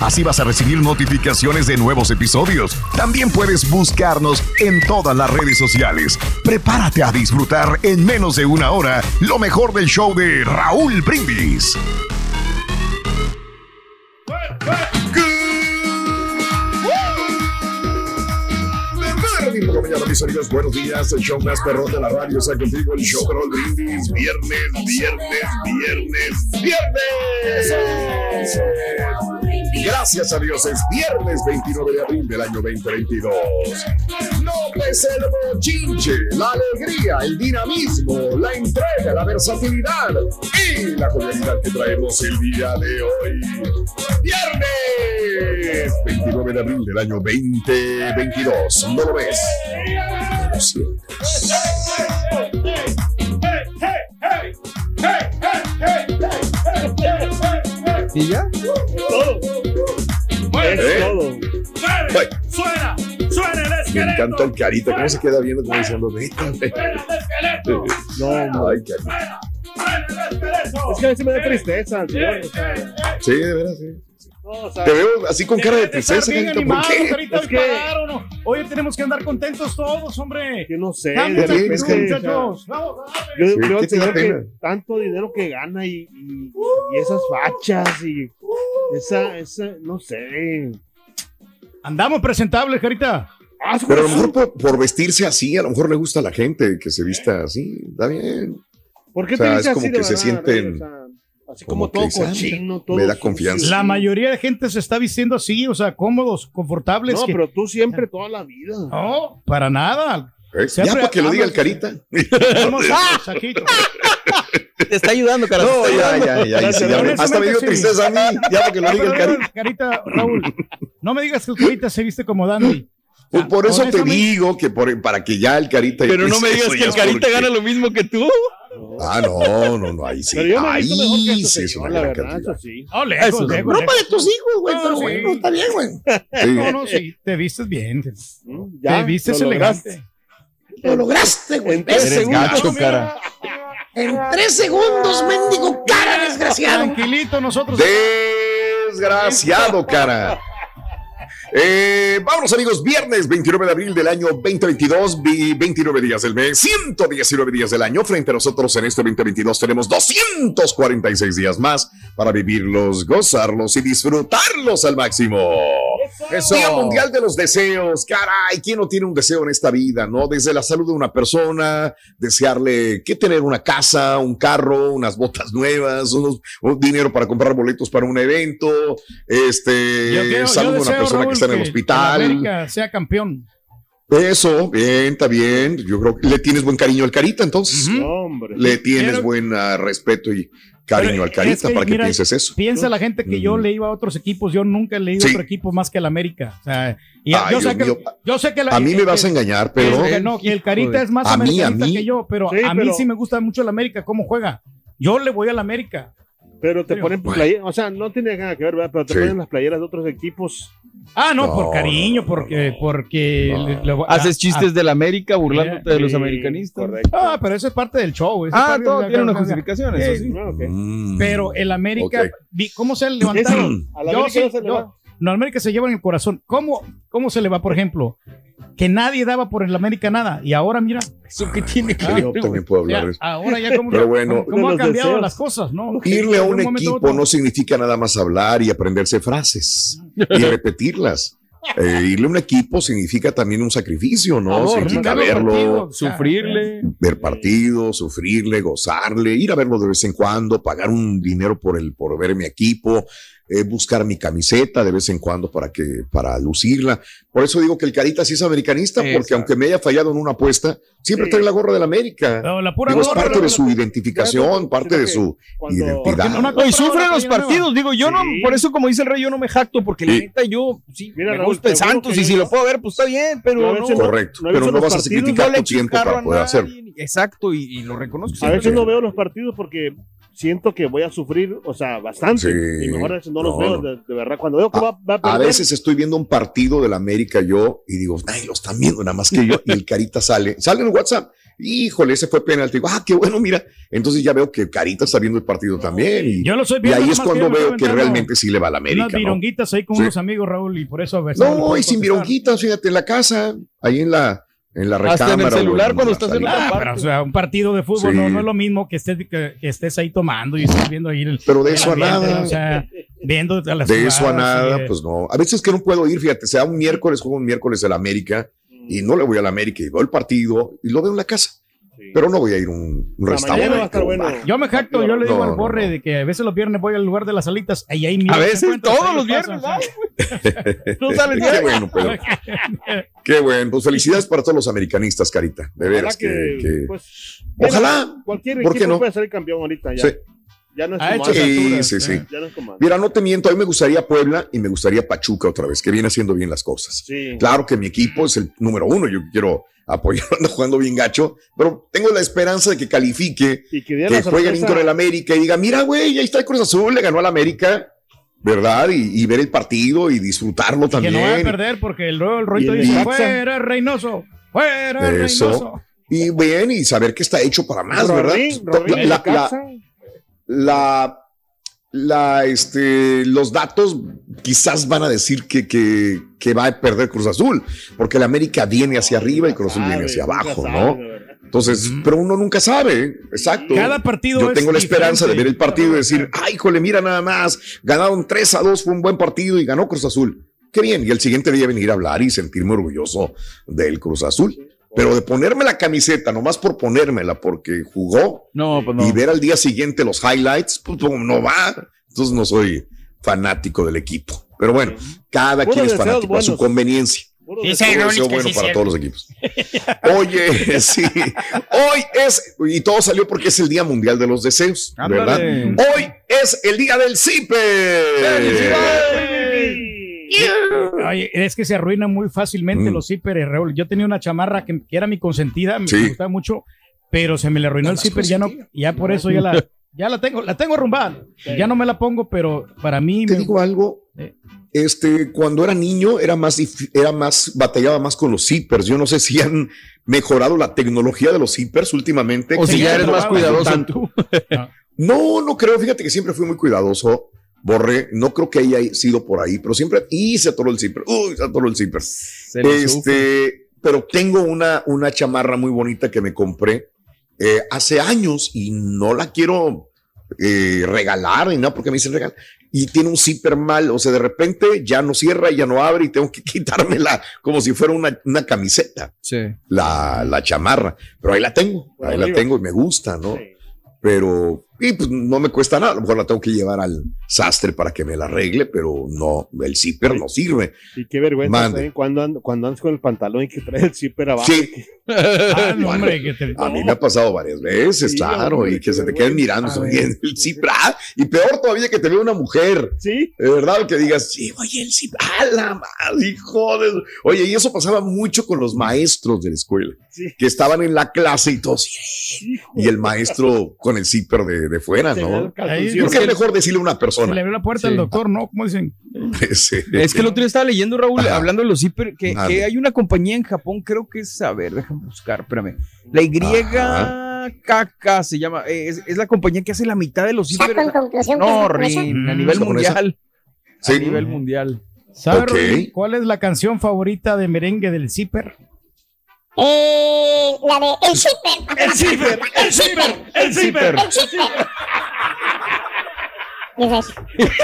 Así vas a recibir notificaciones de nuevos episodios. También puedes buscarnos en todas las redes sociales. Prepárate a disfrutar en menos de una hora lo mejor del show de Raúl Brindis. Viernes mis amigos, buenos días. El show más perrón de la radio está contigo. El show Raúl Brindis. Viernes, viernes, viernes, viernes. Gracias a Dios, es viernes 29 de abril del año 2022. No pues el bochinche, la alegría, el dinamismo, la entrega, la versatilidad y la cordialidad que traemos el día de hoy. Viernes 29 de abril del año 2022. ¿No lo ves? Lo sientes. ¿Y ya? ¿Eh? Ay, ¡Suena! ¡Suena el Me esqueleto! encanta el carita. ¿Cómo se queda viendo como diciendo, vete? No, Ay, carita. Es que a veces me da tristeza, Sí, de veras, sí. Te veo así con cara de tristeza. ¿Por animado, qué? Carita, Es hoy que-. Oye, tenemos que andar contentos todos, hombre. que no sé. De la bien, es que- muchachos. Vamos, Yo, Sí, yo ¿qué te da creo que tanto dinero que gana y, y- y esas fachas y esa, esa, no sé. Andamos presentables, Carita. Ah, Pero a lo mejor por, por vestirse así, a lo mejor le gusta a la gente que se vista así. Está bien. ¿Por qué o sea, te es como así de que se verdad, sienten Rey? O sea, así como como, todo cochino, todo Me da confianza. La mayoría de gente se está vistiendo así, o sea, cómodos, confortables. No, que- pero tú siempre toda la vida. No, para nada. ¿Eh? Ya para que lo diga el carita. Vamos a aquí. Te está ayudando, cara. No, ya, ya, ya. ya. Honestamente, Hasta me dio sí. tristeza a mí. Ya para que lo diga el carita. Carita, Raúl, no me digas que el Carita se viste como Dandy. Pues por eso te digo que por, para que ya el carita. Pero no me digas que el Carita porque- gana lo mismo que tú. Ah, no, no, no, ahí sí. Pero yo ahí mejor sí es una la gran verdad, cantidad. eso sí. No, lejos, Eso, lejos, Ropa lejos. de tus hijos, güey, No, pero sí. bueno, está bien, güey. Sí. No, no, sí, te vistes bien. Te, Mm, Ya, te vistes lo elegante. Lo lograste, güey. En tres Eres segundos. gacho, cara. En tres segundos, mendigo cara desgraciado. Tranquilito, nosotros. Desgraciado, cara. Eh, vámonos amigos, viernes 29 de abril del año 2022, vi- 29 días del mes, 119 días del año. Frente a nosotros en este 2022 tenemos 246 días más para vivirlos, gozarlos y disfrutarlos al máximo. Eso. Día Mundial de los Deseos, caray, ¿quién no tiene un deseo en esta vida, no? Desde la salud de una persona, desearle que tener una casa, un carro, unas botas nuevas, unos, un dinero para comprar boletos para un evento, este, Yo quiero- yo salud de una persona que está en el que hospital. América sea campeón. Eso, bien, está bien. Yo creo que le tienes buen cariño al Carita, entonces. Hombre. Le tienes Pero- buen ah, respeto y cariño Pero al Carita es que, para que mira, pienses eso. Piensa la gente que yo le iba a otros equipos, yo nunca he leído Sí. otro equipo más que el América. O sea, y Ay, yo, sé que, mío. yo sé que la- A mí me vas a engañar, pero. que no, que el Carita es más A mí, a mí. que yo, pero Sí, a mí pero- sí me gusta mucho el América, cómo juega. Yo le voy al América. Pero te ponen playeras, o sea, no tiene nada que ver, ¿verdad? Pero te Sí. ponen las playeras de otros equipos. Ah, no, No, por cariño, porque, no. porque No. le- le voy- Haces ah, chistes de la América burlándote de los americanistas. Correcto. Ah, pero eso es parte del show. Ah, parte todo tiene una justificación, eso sí. Mm. Pero el América, Ok. vi- ¿cómo se levantaron? A la Yo sí, América se lleva en el corazón. ¿Cómo, ¿Cómo se le va, por ejemplo? Que nadie daba por el América nada. Y ahora, mira, ¿Eso qué tiene que ver? Yo también puedo hablar ya, de eso. ahora ya cómo, Pero bueno. cómo De han cambiado deseos. las cosas, ¿no? Irle a un equipo otro. no significa nada más hablar y aprenderse frases y repetirlas. Eh, irle a un equipo significa también un sacrificio, ¿no? Favor, significa verlo, Sufrirle. ver partidos, sufrirle, gozarle, ir a verlo de vez en cuando, pagar un dinero por el, por ver mi equipo, eh, buscar mi camiseta de vez en cuando para que, para lucirla. Por eso digo que el Carita sí es americanista, porque aunque me haya fallado en una apuesta, siempre Sí. trae la gorra del América. No, la pura Digo, es parte la- de su identificación, parte de su Cuando- identidad. No y sufre Ahora los partidos, digo, yo no, por eso como dice el rey, yo no me jacto, porque la Sí. neta yo, sí, Mira, me Raúl, gusta el Santos y si lo puedo ver, pues está bien, pero no, Correcto, pero no vas a sacrificar le tu tiempo para poder hacerlo. Exacto, y, lo reconozco. A veces no veo los partidos porque siento que voy a sufrir, o sea, bastante. Sí. y mejor a veces no los No, veo, no. de, de verdad. Cuando veo que A- va, va a perder, A veces estoy viendo un partido del América yo y digo, ay, lo están viendo nada más que yo. Y el Carita sale, sale en WhatsApp. Híjole, ese fue penalti. Digo, ah, qué bueno, mira. Entonces ya veo que Carita está viendo el partido también. Y, Yo lo estoy y viendo. ahí nada es cuando veo que realmente sí le va a la América. Unas ¿no? vironguitas ahí con Sí. unos amigos, Raúl, y por eso a veces. le No, y sin vironguitas, fíjate, en la casa, ahí en la, en la recámara. Hasta en el celular cuando estás en la- Ah, pero, o sea, un partido de fútbol Sí. no, no es lo mismo que estés, que, que estés ahí tomando y estés viendo ahí el. Pero de el eso a nada. O sea, viendo a las De eso a nada, pues no. A veces que no puedo ir, fíjate, sea un miércoles, juego un miércoles el América y no le voy al América y veo el partido y lo veo en la casa. Pero no voy a ir a un, restaurante. bueno. Yo me jacto, yo le digo No, al borre no. de que a veces los viernes voy al lugar de las salitas y ahí mismo A veces, todos los viernes, No sales Qué bueno, pero qué bueno. Pues felicidades para todos los americanistas, Carita. De Ojalá veras que, que- pues, Ojalá. cualquier ¿Por qué equipo no? puede ser el campeón ahorita ya. Sí. Ya no es Ha como hecho. Sí, sí, sí. eh. Ya no es. Mira, no te miento, a mí me gustaría Puebla y me gustaría Pachuca otra vez, que viene haciendo bien las cosas. Sí. Claro que mi equipo es el número uno, yo quiero apoyarlo, anda jugando bien gacho, pero tengo la esperanza de que califique, Y que, que juegue con el América y diga, mira, güey, ahí está el Cruz Azul, le ganó al América, ¿verdad? Y, y ver el partido y disfrutarlo Que también. no va a perder porque el, luego el Roito dice: fuera Reynoso, fuera Eso. Reynoso. Y bien, y saber que está hecho para más, ¿verdad? Rorín, Rorín, La- la-. La, la, este, los datos quizás van a decir que, que, que va a perder Cruz Azul, porque el América viene hacia arriba y Cruz Azul viene hacia abajo, ¿no? Entonces, pero uno nunca sabe, exacto. Cada partido Yo es tengo la esperanza de ver el partido y decir, ay, jole, mira nada más, ganaron 3 a 2, fue un buen partido y ganó Cruz Azul. Qué bien, y el siguiente día venir a hablar y sentirme orgulloso del Cruz Azul. Pero de ponerme la camiseta, nomás por ponérmela, porque jugó, No, pues no. y ver al día siguiente los highlights, pues pues, no va. Entonces no soy fanático del equipo. Pero bueno, cada Puros quien es fanático a su conveniencia. Es bueno sí, para cierto. todos los equipos. Oye, sí, hoy es, y todo salió porque es el Día Mundial de los Deseos, ¿verdad? Hoy es el Día del Cipe. Ay, es que se arruinan muy fácilmente Mm. los zíperes, Raúl. Yo tenía una chamarra que, era mi consentida, me Sí. gustaba mucho, pero se me le arruinó No el zipper, ya no, ya por eso ya la, ya la tengo, la tengo arrumbada. Ya no me la pongo, pero para mí Te me- digo algo. Eh. Este, cuando era niño era más, era más, batallaba más con los zippers. Yo no sé si han mejorado la tecnología de los zippers últimamente. O si ya eres más cuidadoso tanto. tú. No, no creo. Fíjate que siempre fui muy cuidadoso. Borré, no creo que haya sido por ahí, pero siempre, y se atoró el zipper, uy, se atoró el zipper. Sufre. Este, pero tengo una, una chamarra muy bonita que me compré eh, hace años y no la quiero eh, regalar ni nada porque me dicen regalar. Y tiene un zipper mal, o sea, de repente ya no cierra, ya no abre y tengo que quitármela como si fuera una, una camiseta, Sí. la, la chamarra. Pero ahí la tengo, ahí la tengo y me gusta, ¿no? Sí. Pero Y pues no me cuesta nada, a lo mejor la tengo que llevar al sastre para que me la arregle, pero no, el zipper no sirve. Y qué vergüenza. ¿eh? cuando, and- cuando andas con el pantalón y que trae el zipper abajo. Sí. Ah, no, Bueno, hombre, que te- A mí me ha pasado varias veces, Sí, claro, hombre, y que se te queden mirando el zipper. ah, y peor todavía que te vea una mujer. Sí. De verdad, que digas, sí, oye, el zipper, ¡ah, la madre, hijo de... Oye, y eso pasaba mucho con los maestros de la escuela, Sí. que estaban en la clase y todos, y el maestro con el zipper de, de fuera, el ¿no? calzoncillo. Creo que es mejor decirle a una Se persona. le abrió la puerta al Sí. doctor, ¿no? ¿Cómo dicen? Sí. Es que el otro día estaba leyendo, Raúl, Ajá. hablando de los zipper, que, hay una compañía en Japón, creo que es, a ver, déjame buscar, espérame. La YKK se llama, eh, es, es la compañía que hace la mitad de los que No. Rin, a Mm, nivel mundial. Sí. A nivel mundial. ¿Sabes, Ok. Rodri, cuál es la canción favorita de merengue del zipper? Eh, la de El Zipper. El zipper, el zipper, el zipper. El Zipper. ¿Qué es eso?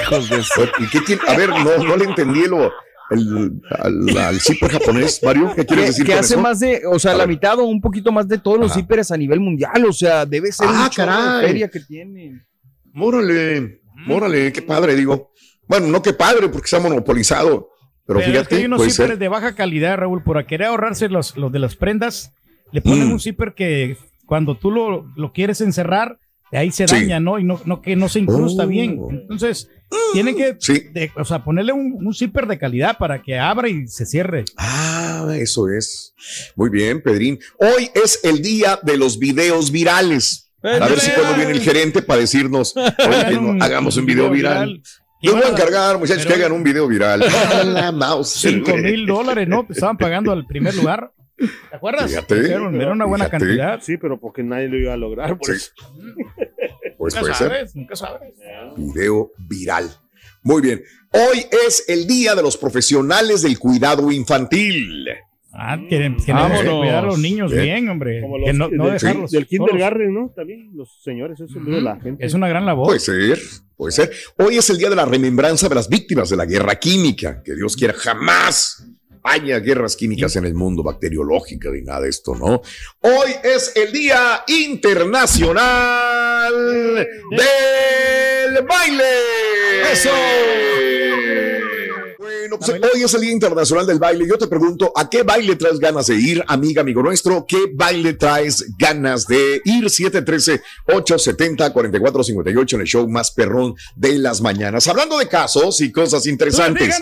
Hijos de su- ¿Y qué tiene? A ver, no, no le entendí lo, el, al, al zipper japonés, Mario. ¿Qué quieres decir que con hace eso? más de, o sea, A la ver. mitad o un poquito más de todos los zippers a nivel mundial, o sea, debe ser Ah, un chorro de caray. feria que tienen. Mórale, mórale, qué padre, digo. Bueno, no qué padre, porque se ha monopolizado. Pero, Pero es que fíjate, hay unos zippers de baja calidad, Raúl, por querer ahorrarse los, los de las prendas, le ponen Mm. un zipper que cuando tú lo, lo quieres encerrar, de ahí se Sí. daña, ¿no? Y no, no que no se incrusta Oh. bien. Entonces, tienen que, Sí. de- o sea, ponerle un, un zipper de calidad para que abra y se cierre. Ah, eso es. Muy bien, Pedrín. Hoy es el día de los videos virales. A ver si cuando viene el gerente para decirnos, oye, no- hagamos un video viral. Les voy a encargar, muchachos, que hagan un video viral. La mouse. Cinco mil dólares, ¿no? Estaban pagando al primer lugar. ¿Te acuerdas? Fíjate. Era, era una buena Fíjate. cantidad. Sí, pero porque nadie lo iba a lograr. Por Sí. eso. Pues Nunca puede ser. sabes, nunca sabes. Video viral. Muy bien. Hoy es el día de los profesionales del cuidado infantil. Ah, tienen, tienen que cuidar a los niños Bien. bien, hombre. Como que los no, no del, dejarlos. del kindergarten, ¿no? También los señores, eso es la gente. Es una gran labor. Puede ser, puede ser. Hoy es el día de la remembranza de las víctimas de la guerra química. Que Dios quiera jamás haya guerras químicas en el mundo, bacteriológicas ni nada de esto, ¿no? Hoy es el Día Internacional del Baile. ¡Eso! Bueno, pues hoy es el Día Internacional del Baile. Yo te pregunto, ¿a qué baile traes ganas de ir, amiga, amigo nuestro? ¿Qué baile traes ganas de ir? 713-870-4458 en el show más perrón de las mañanas. Hablando de casos y cosas interesantes.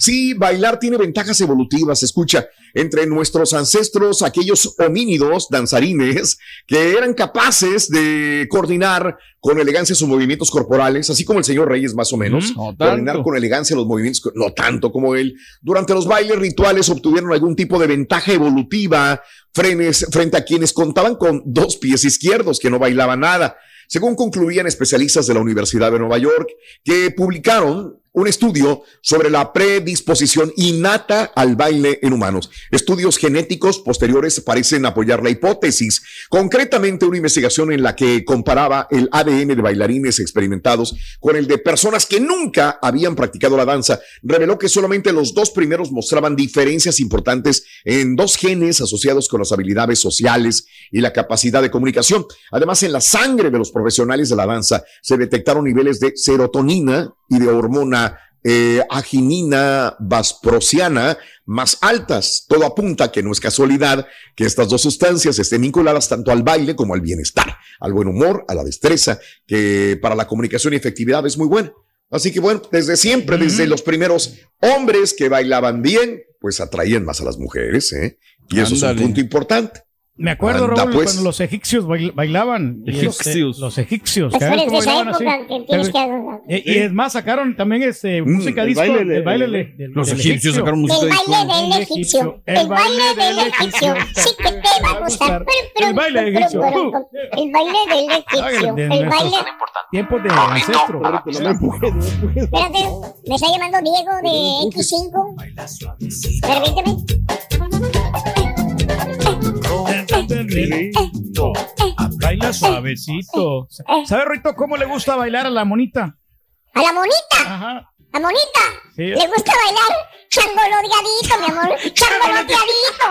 Sí, bailar tiene ventajas evolutivas. Escucha, entre nuestros ancestros, aquellos homínidos danzarines que eran capaces de coordinar con elegancia sus movimientos corporales, así como el señor Reyes más o menos, No tanto. con elegancia los movimientos, no tanto como él. Durante los bailes rituales obtuvieron algún tipo de ventaja evolutiva frenes- frente a quienes contaban con dos pies izquierdos que no bailaban nada. Según concluían especialistas de la Universidad de Nueva York, que publicaron un estudio sobre la predisposición innata al baile en humanos. Estudios genéticos posteriores parecen apoyar la hipótesis. Concretamente, una investigación en la que comparaba el ADN de bailarines experimentados con el de personas que nunca habían practicado la danza, reveló que solamente los dos primeros mostraban diferencias importantes en dos genes asociados con las habilidades sociales y la capacidad de comunicación. Además, en la sangre de los profesionales de la danza se detectaron niveles de serotonina y de hormona eh, aginina vasprosiana más altas. Todo apunta a que no es casualidad que estas dos sustancias estén vinculadas tanto al baile como al bienestar, al buen humor, a la destreza, que para la comunicación y efectividad es muy buena. Así que bueno, desde siempre, desde los primeros hombres que bailaban bien, pues atraían más a las mujeres, ¿eh? Y eso es un punto importante. Me acuerdo, Anda, Raúl, pues. cuando los egipcios bail- bailaban. este, Egipcios. los egipcios. Pues. Y, y es más, sacaron también este, música el disco baile de- baile de- de- del- Los del egipcios egipcio. sacaron El música de baile del El egipcio. egipcio. El baile del egipcio. Sí que te va a gustar. El baile del egipcio. El baile del egipcio. de El baile... Tiempos de ancestro. Espérate, me está llamando Diego de X5. Permíteme. Baila suavecito. ¿Sabe, Rito, cómo le gusta bailar a la monita? A la monita, Ajá. a monita. Sí. Le gusta bailar changoloteadito, mi amor. Changoloteadito,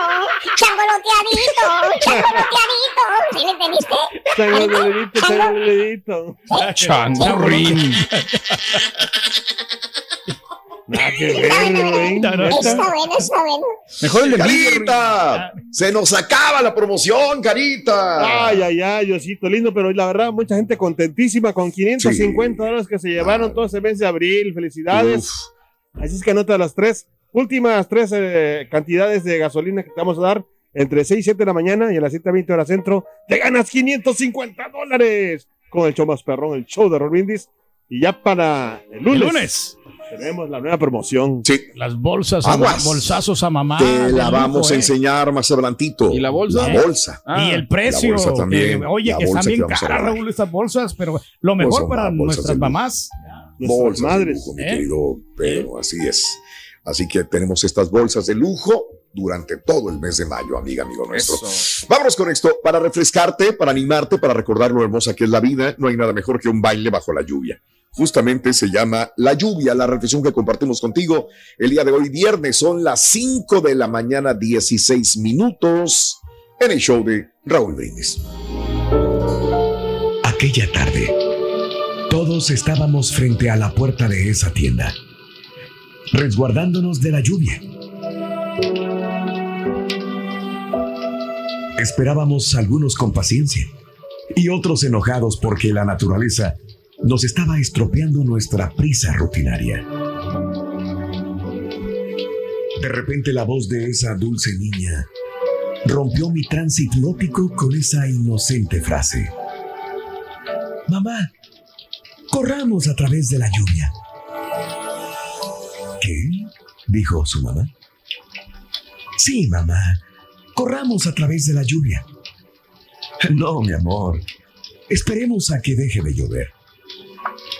changoloteadito, changoloteadito. ¿Sí le entendiste? Chango de dedito, Nada que ver, güey. Está bueno, está bueno. Mejor el de Carita, se nos acaba la promoción, Carita. Ay, ay, ay, Diosito lindo, pero la verdad, mucha gente contentísima con 550 dólares que se llevaron todo ese mes de abril. Felicidades. Así es que anota las tres últimas tres eh, cantidades de gasolina que te vamos a dar entre 6 y 7 de la mañana y a las 7 20 horas centro. Te ganas 550 dólares con el show más perrón, el show de Robindis. Y ya para el lunes. El lunes. Tenemos la nueva promoción. Sí. Las bolsas, a, Aguas. bolsazos a mamá. Te la vamos a eh. enseñar más adelantito. ¿Y la bolsa? La bolsa. y el precio. La bolsa también. oye, La que están bolsa bien caras. Raúl, estas bolsas, pero lo mejor para nuestras mamás. bolsas de madres. lujo, mi ¿Eh? querido Pedro, así es. Así que tenemos estas bolsas de lujo durante todo el mes de mayo, amiga, amigo nuestro. Eso. Vámonos con esto, para refrescarte, para animarte, para recordar lo hermosa que es la vida, no hay nada mejor que un baile bajo la lluvia. Justamente se llama La lluvia, la reflexión que compartimos contigo el día de hoy, viernes, son las 5 de la mañana, 16 minutos, en el show de Raúl Brindis. Aquella tarde, todos estábamos frente a la puerta de esa tienda, resguardándonos de la lluvia. Esperábamos algunos con paciencia y otros enojados porque la naturaleza nos estaba estropeando nuestra prisa rutinaria. De repente la voz de esa dulce niña rompió mi tránsito hipnótico con esa inocente frase. Mamá, corramos a través de la lluvia. ¿Qué? dijo su mamá. Sí, mamá, corramos a través de la lluvia. No, mi amor, esperemos a que deje de llover,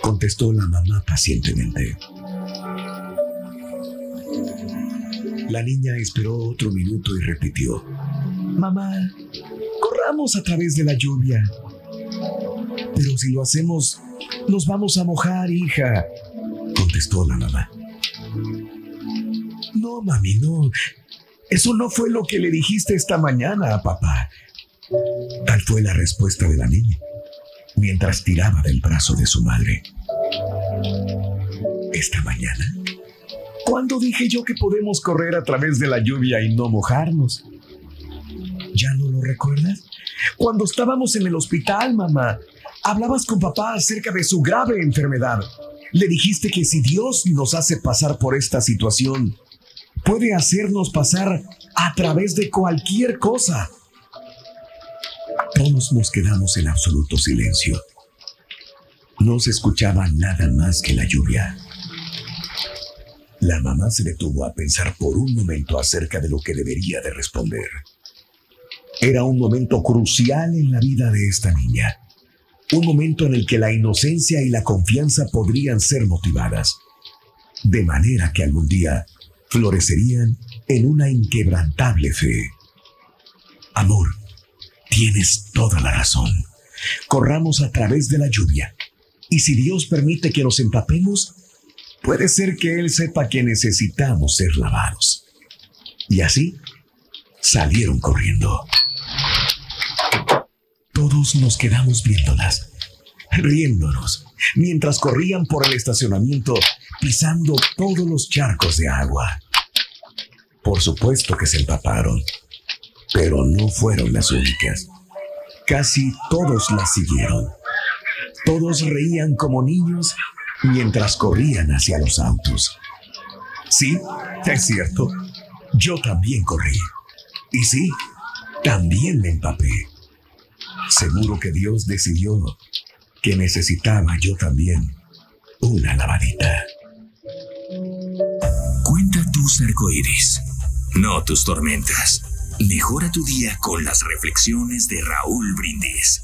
contestó la mamá pacientemente. La niña esperó otro minuto y repitió, Mamá, corramos a través de la lluvia. Pero si lo hacemos, nos vamos a mojar, hija, contestó la mamá. No, mami, no. Eso no fue lo que le dijiste esta mañana a papá. Tal fue la respuesta de la niña, mientras tiraba del brazo de su madre. ¿Esta mañana? ¿Cuándo dije yo que podemos correr a través de la lluvia y no mojarnos? ¿Ya no lo recuerdas? Cuando estábamos en el hospital, mamá, hablabas con papá acerca de su grave enfermedad. Le dijiste que si Dios nos hace pasar por esta situación, puede hacernos pasar a través de cualquier cosa. Todos nos quedamos en absoluto silencio. No se escuchaba nada más que la lluvia. La mamá se detuvo a pensar por un momento acerca de lo que debería de responder. Era un momento crucial en la vida de esta niña. Un momento en el que la inocencia y la confianza podrían ser motivadas. De manera que algún día florecerían en una inquebrantable fe. Amor, tienes toda la razón. Corramos a través de la lluvia. Y si Dios permite que nos empapemos, puede ser que Él sepa que necesitamos ser lavados. Y así salieron corriendo. Todos nos quedamos viéndolas, riéndonos, mientras corrían por el estacionamiento, pisando todos los charcos de agua. Por supuesto que se empaparon, pero no fueron las únicas. Casi todos las siguieron. Todos reían como niños mientras corrían hacia los autos. Sí, es cierto. Yo también corrí. Y sí, también me empapé. Seguro que Dios decidió que necesitaba yo también una lavadita. Arcoíris, no tus tormentas. Mejora tu día con las reflexiones de Raúl Brindis.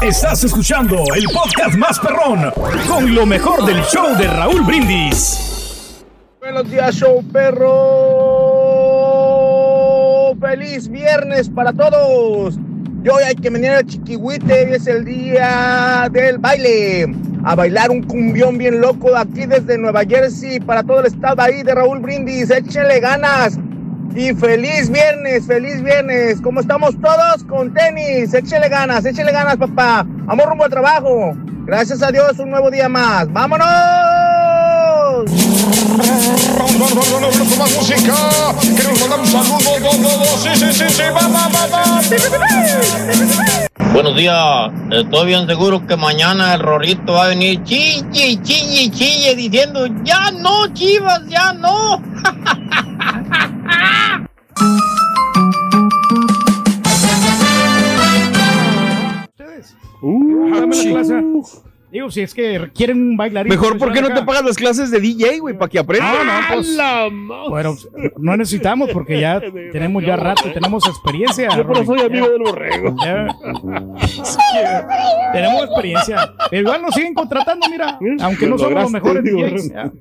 Estás escuchando el podcast más perrón con lo mejor del show de Raúl Brindis. Buenos días, show perro. Feliz viernes para todos. Y hoy hay que venir a Chiquihuite, hoy es el día del baile. A bailar un cumbión bien loco aquí desde Nueva Jersey para todo el estado ahí de Raúl Brindis. Échenle ganas. Y feliz viernes, feliz viernes. ¿Cómo estamos todos? Con tenis. Échele ganas, échele ganas, papá. Vamos rumbo al trabajo. Gracias a Dios, un nuevo día más. ¡Vámonos! Más música. Sí, sí, sí, sí. Va, va, va, va. Buenos días, estoy bien seguro que mañana el Rorrito va a venir chille, chille, chille diciendo, ya no, chivas, ya no. Dame la clase. Digo, si es que quieren un bailarín. Mejor, ¿por qué no te pagas? las clases de DJ, güey, para que aprendas? No, no, pues, bueno, no necesitamos porque ya tenemos ya rato, tenemos experiencia. Yo pero Rolly, soy amigo del borrego. Ya. Tenemos experiencia. Pero igual nos siguen contratando, mira. Aunque no somos los mejores digo, DJs. Ya.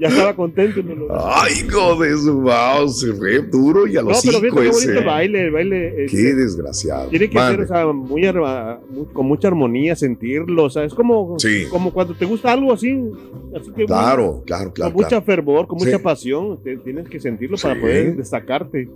Ya estaba contento. me lo- Ay, hijo de su mouse, re duro y a No, los pero cinco fíjate qué bonito ese. el baile, el baile. este, Qué desgraciado. Tiene que ser, o sea, muy, arma- muy- con mucha armonía, sentirlo, o sea, es como, Sí. como cuando te gusta algo así, así que Claro, claro, claro. con mucha claro. fervor, con mucha Sí. pasión, te- tienes que sentirlo para poder destacarte.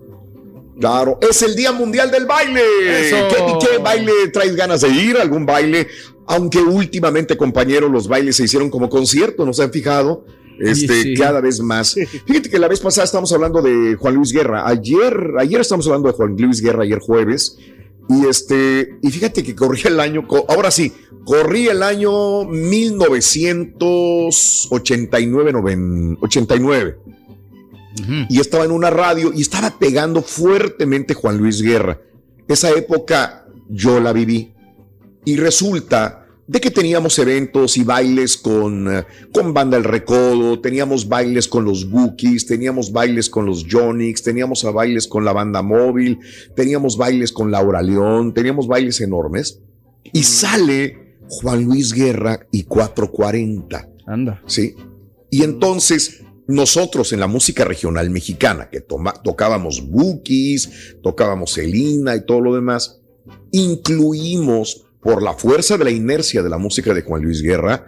Claro, es el Día Mundial del Baile. ¿Qué, qué baile traes ganas de ir? ¿Algún baile? Aunque últimamente, compañeros, los bailes se hicieron como concierto, ¿no se han fijado? Este, sí. cada vez más. Fíjate que la vez pasada estamos hablando de Juan Luis Guerra. Ayer, ayer estamos hablando de Juan Luis Guerra, ayer jueves. Y este, y fíjate que corría el año, ahora sí, corría el año 1989, noven- 89 y estaba en una radio y estaba pegando fuertemente Juan Luis Guerra. Esa época yo la viví. Y resulta de que teníamos eventos y bailes con, eh, con Banda El Recodo, teníamos bailes con los Bookies, teníamos bailes con los Jonix, teníamos a bailes con la Banda Móvil, teníamos bailes con Laura León, teníamos bailes enormes y sale Juan Luis Guerra y 440. Anda. Sí. Y entonces nosotros en la música regional mexicana, que toma- tocábamos Bookies, tocábamos Selina y todo lo demás, incluimos por la fuerza de la inercia de la música de Juan Luis Guerra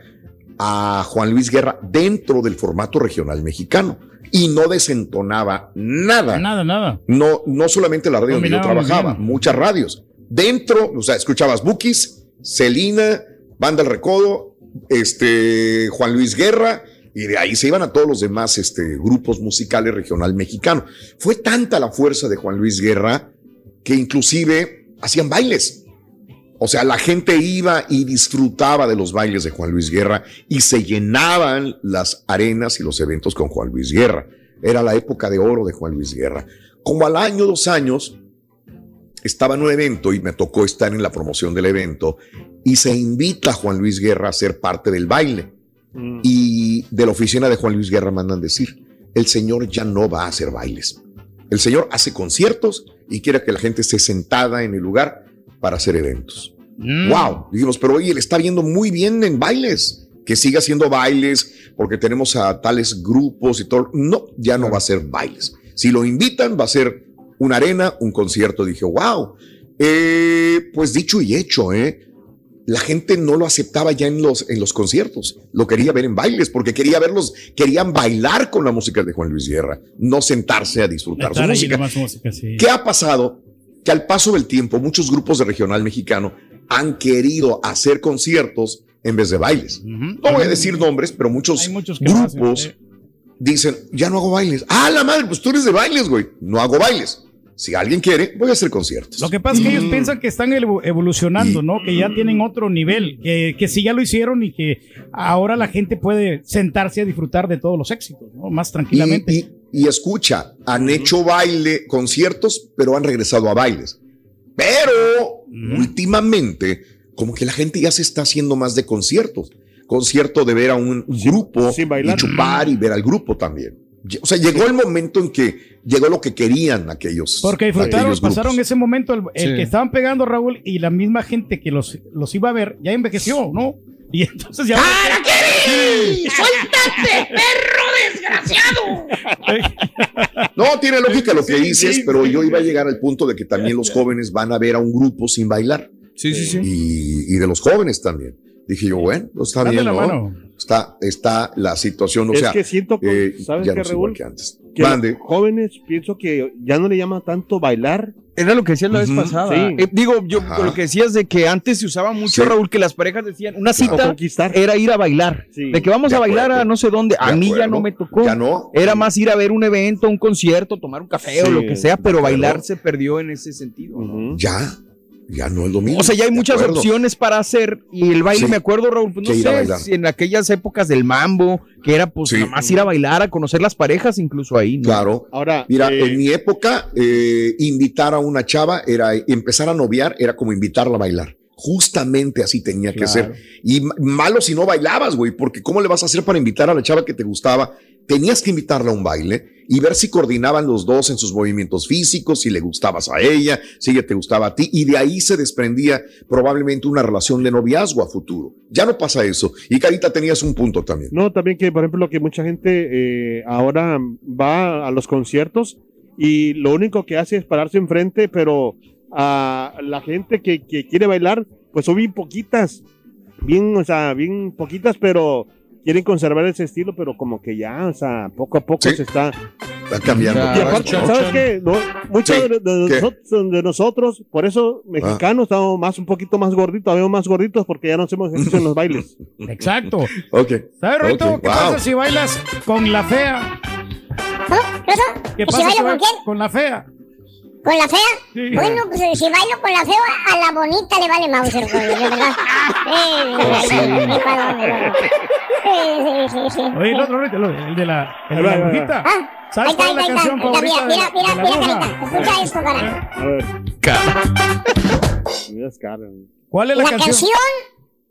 a Juan Luis Guerra dentro del formato regional mexicano y no desentonaba nada. Nada, nada. No, no solamente la radio donde yo trabajaba, bien. muchas radios. Dentro, o sea, escuchabas Bookies, Celina, Banda El Recodo, este, Juan Luis Guerra, y de ahí se iban a todos los demás este, grupos musicales regional mexicano. Fue tanta la fuerza de Juan Luis Guerra que inclusive hacían bailes. O sea, la gente iba y disfrutaba de los bailes de Juan Luis Guerra y se llenaban las arenas y los eventos con Juan Luis Guerra. Era la época de oro de Juan Luis Guerra. Como al año, dos años, estaba en un evento y me tocó estar en la promoción del evento y se invita a Juan Luis Guerra a ser parte del baile. Y de la oficina de Juan Luis Guerra mandan decir, el señor ya no va a hacer bailes. El señor hace conciertos y quiere que la gente esté sentada en el lugar para hacer eventos. Wow, dijimos, pero oye, le está viendo muy bien en bailes, que siga haciendo bailes porque tenemos a tales grupos y todo. No, ya no va a ser bailes. Si lo invitan, va a ser una arena, un concierto. Dije, wow. Eh, pues dicho y hecho, ¿eh? la gente no lo aceptaba ya en los, en los conciertos, lo quería ver en bailes, porque quería verlos, querían bailar con la música de Juan Luis Guerra, no sentarse a disfrutar su música. música, sí. ¿Qué ha pasado? Que al paso del tiempo, muchos grupos de regional mexicano han querido hacer conciertos en vez de bailes. No voy a decir nombres, pero muchos, hacen, grupos dicen, ya no hago bailes. Ah, la madre, pues tú eres de bailes, güey. No hago bailes. Si alguien quiere, voy a hacer conciertos. Lo que pasa es que Mm. ellos piensan que están evo- evolucionando, ¿no? Que ya tienen otro nivel, que, que sí ya lo hicieron y que ahora la gente puede sentarse a disfrutar de todos los éxitos, ¿no? Más tranquilamente. Y, y- y escucha, han hecho baile, conciertos, pero han regresado a bailes. Pero últimamente, como que la gente ya se está haciendo más de conciertos. Concierto de ver a un grupo y chupar y ver al grupo también. O sea, llegó el momento en que llegó lo que querían aquellos. Porque disfrutaron, aquellos grupos. pasaron ese momento, el, el Sí. que estaban pegando Raúl y la misma gente que los, los iba a ver ya envejeció, ¿no? Y entonces ya. Sí. ¡Suéltate, perro desgraciado! No, tiene lógica lo que Sí, dices, sí, pero sí. yo iba a llegar al punto de que también los jóvenes van a ver a un grupo sin bailar. Sí, sí, sí. Y, y de los jóvenes también. Dije yo, bueno, pues está bien, ¿no? Está, está la situación, o es sea, que siento, que, eh, ¿sabes ya no Raúl? igual que antes. Que los Mande. jóvenes pienso que ya no le llama tanto bailar. Era lo que decías la vez pasada. sí. Eh, digo, yo Ajá. lo que decías de que antes se usaba mucho, Sí. Raúl, que las parejas decían, una cita era ir a bailar. Sí. De que vamos De a bailar a no sé dónde. A De mí ya no me tocó. Ya no. Era más ir a ver un evento, un concierto, tomar un café o lo que sea, pero bailar se perdió en ese sentido. ¿no? Ya, ya no es lo mismo. O sea, ya hay muchas acuerdo. opciones para hacer y el baile, Sí. me acuerdo, Raúl, pues no sé, si en aquellas épocas del mambo, que era pues Sí. nada más ir a bailar, a conocer las parejas incluso ahí, ¿no? Claro. Ahora, Mira, eh, en mi época, eh, invitar a una chava era empezar a noviar, era como invitarla a bailar. Justamente así tenía que ser. Y malo si no bailabas, güey, porque ¿cómo le vas a hacer para invitar a la chava que te gustaba? Tenías que invitarla a un baile y ver si coordinaban los dos en sus movimientos físicos, si le gustabas a ella, si ella te gustaba a ti, y de ahí se desprendía probablemente una relación de noviazgo a futuro. Ya no pasa eso. Y Carita tenías un punto también. No, también que, por ejemplo, que mucha gente eh, ahora va a los conciertos y lo único que hace es pararse enfrente, pero a la gente que, que quiere bailar, pues son bien poquitas, bien, o sea, bien poquitas, pero quieren conservar ese estilo, pero como que ya, o sea, poco a poco se está... Está cambiando. Y aparte, ¿sabes qué? No, muchos Sí, de, de ¿qué? nosotros, de nosotros, por eso mexicanos estamos más un poquito más gorditos, vemos más gorditos porque ya no hacemos ejercicio en los bailes. Exacto. Ok. ¿Sabes, Rito? Ok, ¿Qué wow. pasa si bailas con la fea? ¿Qué ¿Que si pasa si con bailas quién? con la fea? ¿Con la fea? Sí. Bueno, pues eh, si bailo con la fea, a la bonita le vale Mauser, güey, de verdad. Sí. Sí, sí, sí, sí. Oye, el otro, el de la, el de Ahí la ahí brujita. Ah, ahí ¿Sabes está, cuál ahí es la está, ahí canción está. Mira, favorita mira, de- mira, mira, bruja? carita. Escucha esto, cara. A ver. Cara. ¿Cuál es La la, canción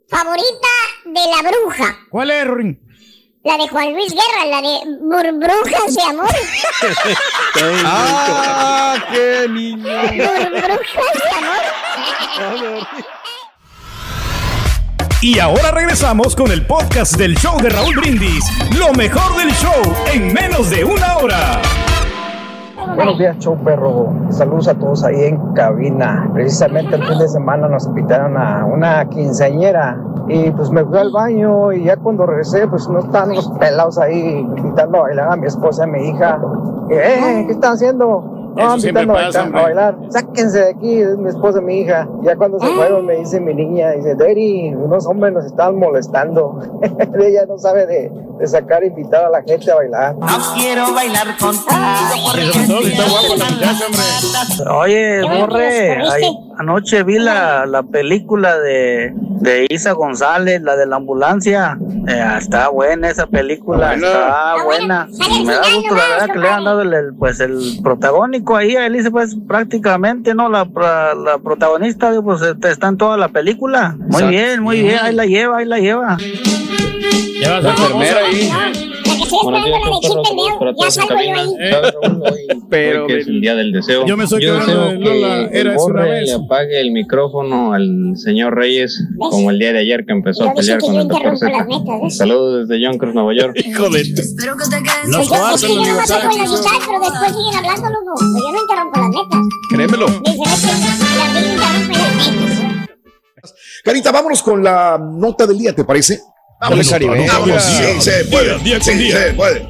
favorita de la bruja. ¿Cuál es, Rorín? La de Juan Luis Guerra, la de Burbrujas de Amor. ¡Ah, qué niño! Burbrujas de Amor. Y ahora regresamos con el podcast del show de Raúl Brindis. Lo mejor del show en menos de una hora. Buenos días, show perro. Saludos a todos ahí en cabina. Precisamente el fin de semana nos invitaron a una quinceañera y pues me fui al baño y ya cuando regresé pues no estaban los pelados ahí invitando a bailar a mi esposa y a mi hija. Y, eh, ¿qué están haciendo? No, invitando a, pasa, a bailar. Sáquense de aquí, es mi esposa y mi hija. Ya cuando se fueron me dice mi niña, dice, Daddy, unos hombres nos estaban molestando. Ella no sabe de, de sacar e invitar a la gente a bailar. No quiero bailar contigo. Oye, Borre. Anoche vi la, la película de, de Isa González, la de la ambulancia. Eh, está buena esa película, está buena. Me da gusto, la verdad, que le han dado el, pues, el protagónico ahí a pues prácticamente, ¿no? La, pra- la protagonista, pues este, está en toda la película. Muy Exacto. bien, muy bien, ahí la lleva, ahí la lleva. Ya La enfermera ahí. Chip and Dale. Ya salgo yo ahí. Pero que es el día del deseo. Yo me estoy quedando deseo de Lola, que era una Borre vez. le apague el micrófono al señor Reyes, como el día de ayer que empezó Yo a pelear con yo el doctor Z. las. Saludos desde Yonkers, Nueva York. Hijo de... Espero que te quedes. Pues yo, los yo nomás saco la aniversarios. guitarra, pero después siguen hablando, loco. Pues yo no interrumpo las metas. Créemelo. Dicen, es que la vida interrumpe las metas. Carita, vámonos con la nota del día, ¿te parece? Dale, Caribe. Vámonos. Sí, se puede. Día con Sí, día. se puede.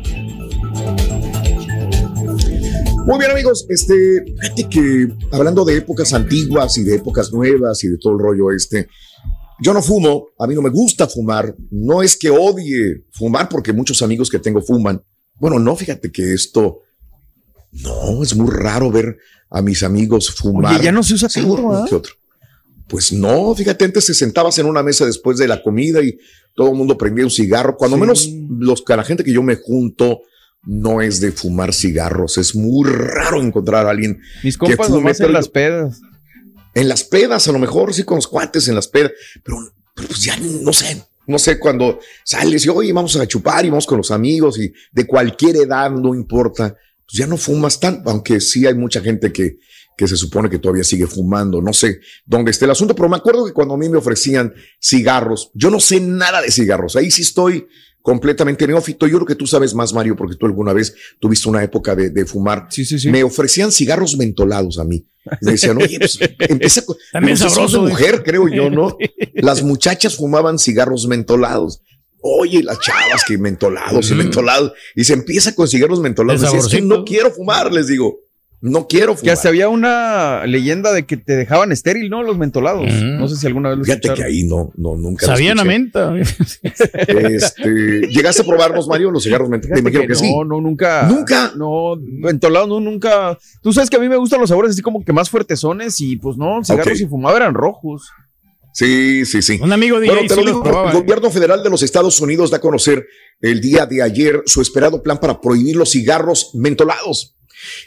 Muy bien, amigos. Este, fíjate que hablando de épocas antiguas y de épocas nuevas y de todo el rollo este, yo no fumo, a mí no me gusta fumar. No es que odie fumar porque muchos amigos que tengo fuman. Bueno, no, fíjate que esto, no, es muy raro ver a mis amigos fumar. Oye, ya no se usa tanto, uno ¿ah? que otro. Pues no, fíjate, antes te sentabas en una mesa después de la comida y todo el mundo prendía un cigarro. Cuando menos los, la gente que yo me junto no es de fumar cigarros. Es muy raro encontrar a alguien Mis que compas fume, nomás en las pedas. en las pedas, a lo mejor sí con los cuates en las pedas, pero, pero pues ya no sé, no sé cuando sales y oye, vamos a chupar y vamos con los amigos y de cualquier edad, no importa, pues ya no fumas tanto, aunque sí hay mucha gente que, que se supone que todavía sigue fumando, no sé dónde esté el asunto, pero me acuerdo que cuando a mí me ofrecían cigarros, yo no sé nada de cigarros, ahí sí estoy completamente neófito. Yo creo que tú sabes más, Mario, porque tú alguna vez tuviste una época de, de fumar. Sí, sí, sí. Me ofrecían cigarros mentolados a mí. Me decían, oye, pues empieza con. También sabroso, de mujer, creo yo, ¿no? Las muchachas fumaban cigarros mentolados. Oye, las chavas que mentolados mentolados. Y se empieza con cigarros mentolados. Es que no quiero fumar, les digo. No quiero Que fumar. hasta había una leyenda de que te dejaban estéril, ¿no? Los mentolados. No sé si alguna vez lo Fíjate que ahí no, no, nunca. Sabían a menta. Este, ¿Llegaste a probarlos, Mario, los cigarros mentolados? Me que, que sí. no, no, nunca. Nunca. No, mentolados, no, nunca. Tú sabes que a mí me gustan los sabores así como que más fuertezones y pues no, cigarros Ok. y fumaba eran rojos. Sí, sí, sí. Un amigo de Bueno, ahí te sí lo los digo, probaba. el gobierno federal de los Estados Unidos da a conocer el día de ayer su esperado plan para prohibir los cigarros mentolados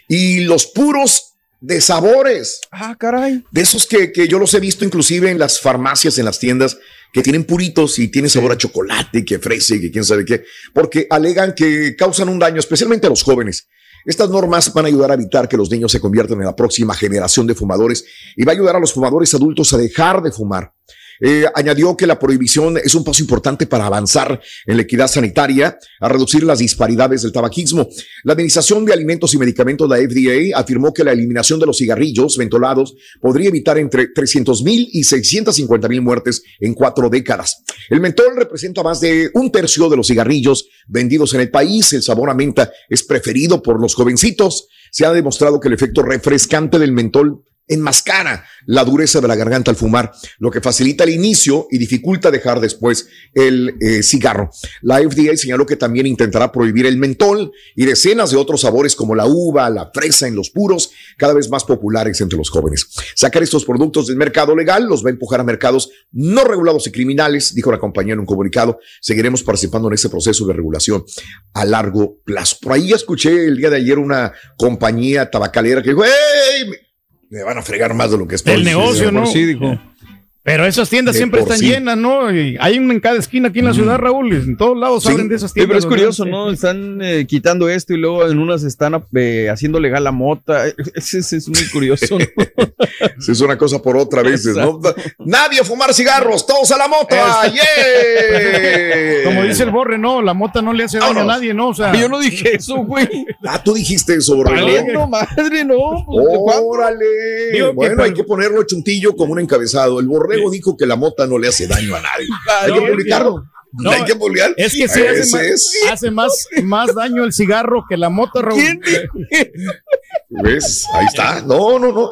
y los puros de sabores. Ah, caray. De esos que, que yo los he visto inclusive en las farmacias, en las tiendas, que tienen puritos y tienen sabor a chocolate, que frese, que quién sabe qué, porque alegan que causan un daño, especialmente a los jóvenes. Estas normas van a ayudar a evitar que los niños se conviertan en la próxima generación de fumadores y va a ayudar a los fumadores adultos a dejar de fumar. Eh, añadió que la prohibición es un paso importante para avanzar en la equidad sanitaria, a reducir las disparidades del tabaquismo. La Administración de Alimentos y Medicamentos, la FDA, afirmó que la eliminación de los cigarrillos mentolados podría evitar entre 300 mil y 650 mil muertes en cuatro décadas. El mentol representa más de un tercio de los cigarrillos vendidos en el país. El sabor a menta es preferido por los jovencitos. Se ha demostrado que el efecto refrescante del mentol enmascara la dureza de la garganta al fumar, lo que facilita el inicio y dificulta dejar después el eh, cigarro. La FDA señaló que también intentará prohibir el mentol y decenas de otros sabores como la uva, la fresa en los puros, cada vez más populares entre los jóvenes. Sacar estos productos del mercado legal los va a empujar a mercados no regulados y criminales, dijo la compañía en un comunicado. Seguiremos participando en este proceso de regulación a largo plazo. Por ahí escuché el día de ayer una compañía tabacalera que dijo, ¡Hey! Me van a fregar más de lo que estoy. El negocio, ¿no? Sí, dijo. Pero esas tiendas De siempre están sí. llenas, ¿no? Y hay una en cada esquina aquí en la ciudad, Raúl. y En todos lados Sí. abren de esas Sí, tiendas. pero es curioso, ¿no? Están eh, quitando esto y luego en unas están eh, haciendo legal la mota. Ese es, es muy curioso. ¿no? Sí, es una cosa por otra a veces, ¿no? Nadie a fumar cigarros, todos a la moto. ¡Yeah! Como dice el borre, no, la mota no le hace daño a nadie, ¿no? O sea, Yo no dije eso, güey. Ah, tú dijiste eso, Borrego. Valiendo madre, ¿no? Órale. Digo que bueno, hay que ponerlo chuntillo como un encabezado. El borrego dijo que la mota no le hace daño a nadie. hay que publicarlo. no, hay que publicar. es que sí hace, Ese más, es. hace más, más daño el cigarro que la mota, Raúl. ¿Quién ¿Ves? Ahí está. No, no, no.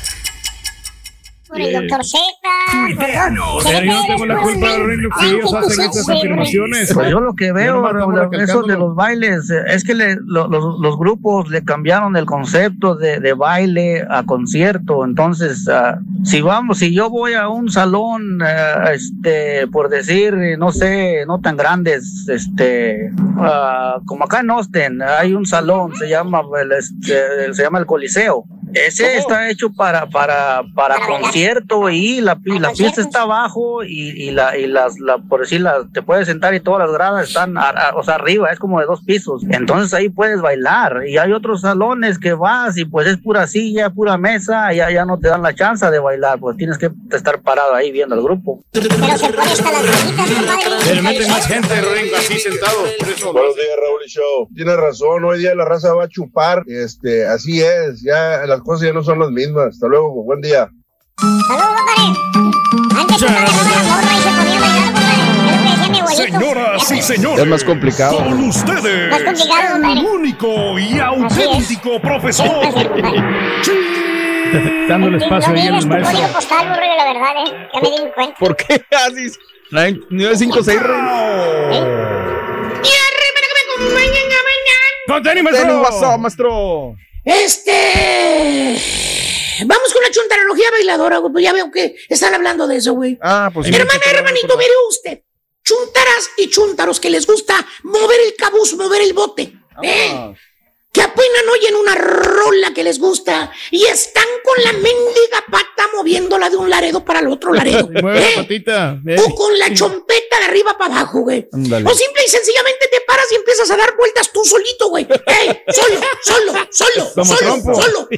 Por el doctor Z. O sea, yo no tengo la culpa de que ellos hacen estas afirmaciones. Pues yo lo que veo, eso de los bailes, es que le- lo- los, los grupos le cambiaron el concepto de, de baile a concierto. Entonces, ah, si vamos, si yo voy a un salón, eh, este, por decir, no sé, no tan grandes, este, ah, como acá en Austin, hay un salón, se llama, el, este, se llama el Coliseo. Ese está hecho para, para, para concierto y la, la fiesta está abajo y, y la, y las, la, por decir, la- te puedes sentar y todas las gradas están, a- a- o sea, arriba, es como de dos pisos. Entonces ahí puedes bailar. Y hay otros salones que vas y pues es pura silla, pura mesa, y ya, ya no te dan la chance de bailar, pues tienes que estar parado ahí viendo el grupo. Pero se pone hasta las manitas, compadre. Pero meten más gente, Ringo, así sentado. Por eso. Buenos días, Raúl y Show. Tienes razón, hoy día la raza va a chupar. Este, así es, ya las cosas ya no son las mismas. Hasta luego, buen día. Saludos, compadre. Antes morra y se ponía a bailar, compadre. Es lo que decía mi abuelito. Señoras y señores. Es más complicado. Con ustedes. Más complicado, el compadre. único y auténtico profesor. Dando el espacio no ahí al maestro. código postal, borrego, la verdad, eh. Ya me di cuenta. ¿Por qué haces? 956 ¡Con tenis, maestro! maestro? Este. Vamos con la chuntarología bailadora, güey. Pues ya veo que están hablando de eso, güey. Ah, pues Hermana, hermanito, mire usted. Chuntaras y chuntaros que les gusta mover el cabuz, mover el bote. ¿eh? Que apenas oyen una rola que les gusta y están con la mendiga pata moviéndola de un laredo para el otro laredo. ¿eh? patita. eh. O con la chompeta de arriba para abajo, güey. O simple y sencillamente te paras y empiezas a dar vueltas tú solito, güey. ¡Ey! Solo, solo, solo, Como solo, trompo. solo.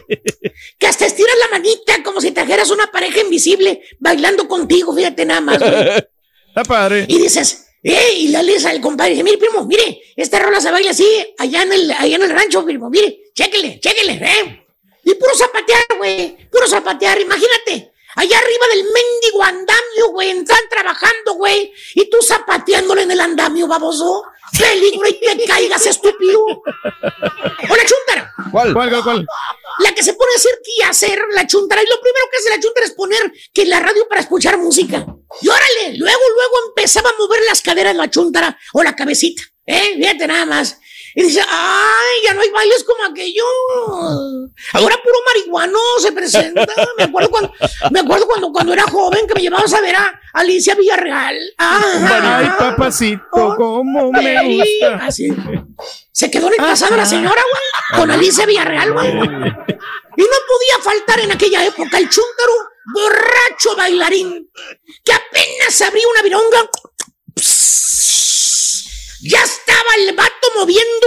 Que hasta estiras la manita como si trajeras una pareja invisible bailando contigo, fíjate nada más, güey. Está padre. Y dices, ¡eh! Y le dices al compadre, dice, mire, primo, mire, esta rola se baila así, allá en el, allá en el rancho, primo, mire, chéquele, chéquele, ¿eh? Y puro zapatear, güey, puro zapatear, imagínate. Allá arriba del mendigo andamio, güey, están trabajando, güey, y tú zapateándole en el andamio, baboso. Peligro y te caigas, estúpido. Hola, chuntara. ¿Cuál? ¿Cuál, cuál, cuál? La que se pone a hacer qué hacer, la chuntara. Y lo primero que hace la chuntara es poner que la radio para escuchar música. Y órale, luego, luego empezaba a mover las caderas la chuntara o la cabecita. ¿Eh? Fíjate nada más. Y dice, ay, ya no hay bailes como aquello. Ahora puro marihuano se presenta. Me acuerdo cuando, me acuerdo cuando, cuando era joven que me llevabas a ver a Alicia Villarreal. Ay, papacito, cómo me gusta. así. Se quedó en el pasado la señora, güey, con Alicia Villarreal, güey. Y no podía faltar en aquella época el chúntaro borracho bailarín que apenas abría una vironga. Ya estaba el vato moviendo.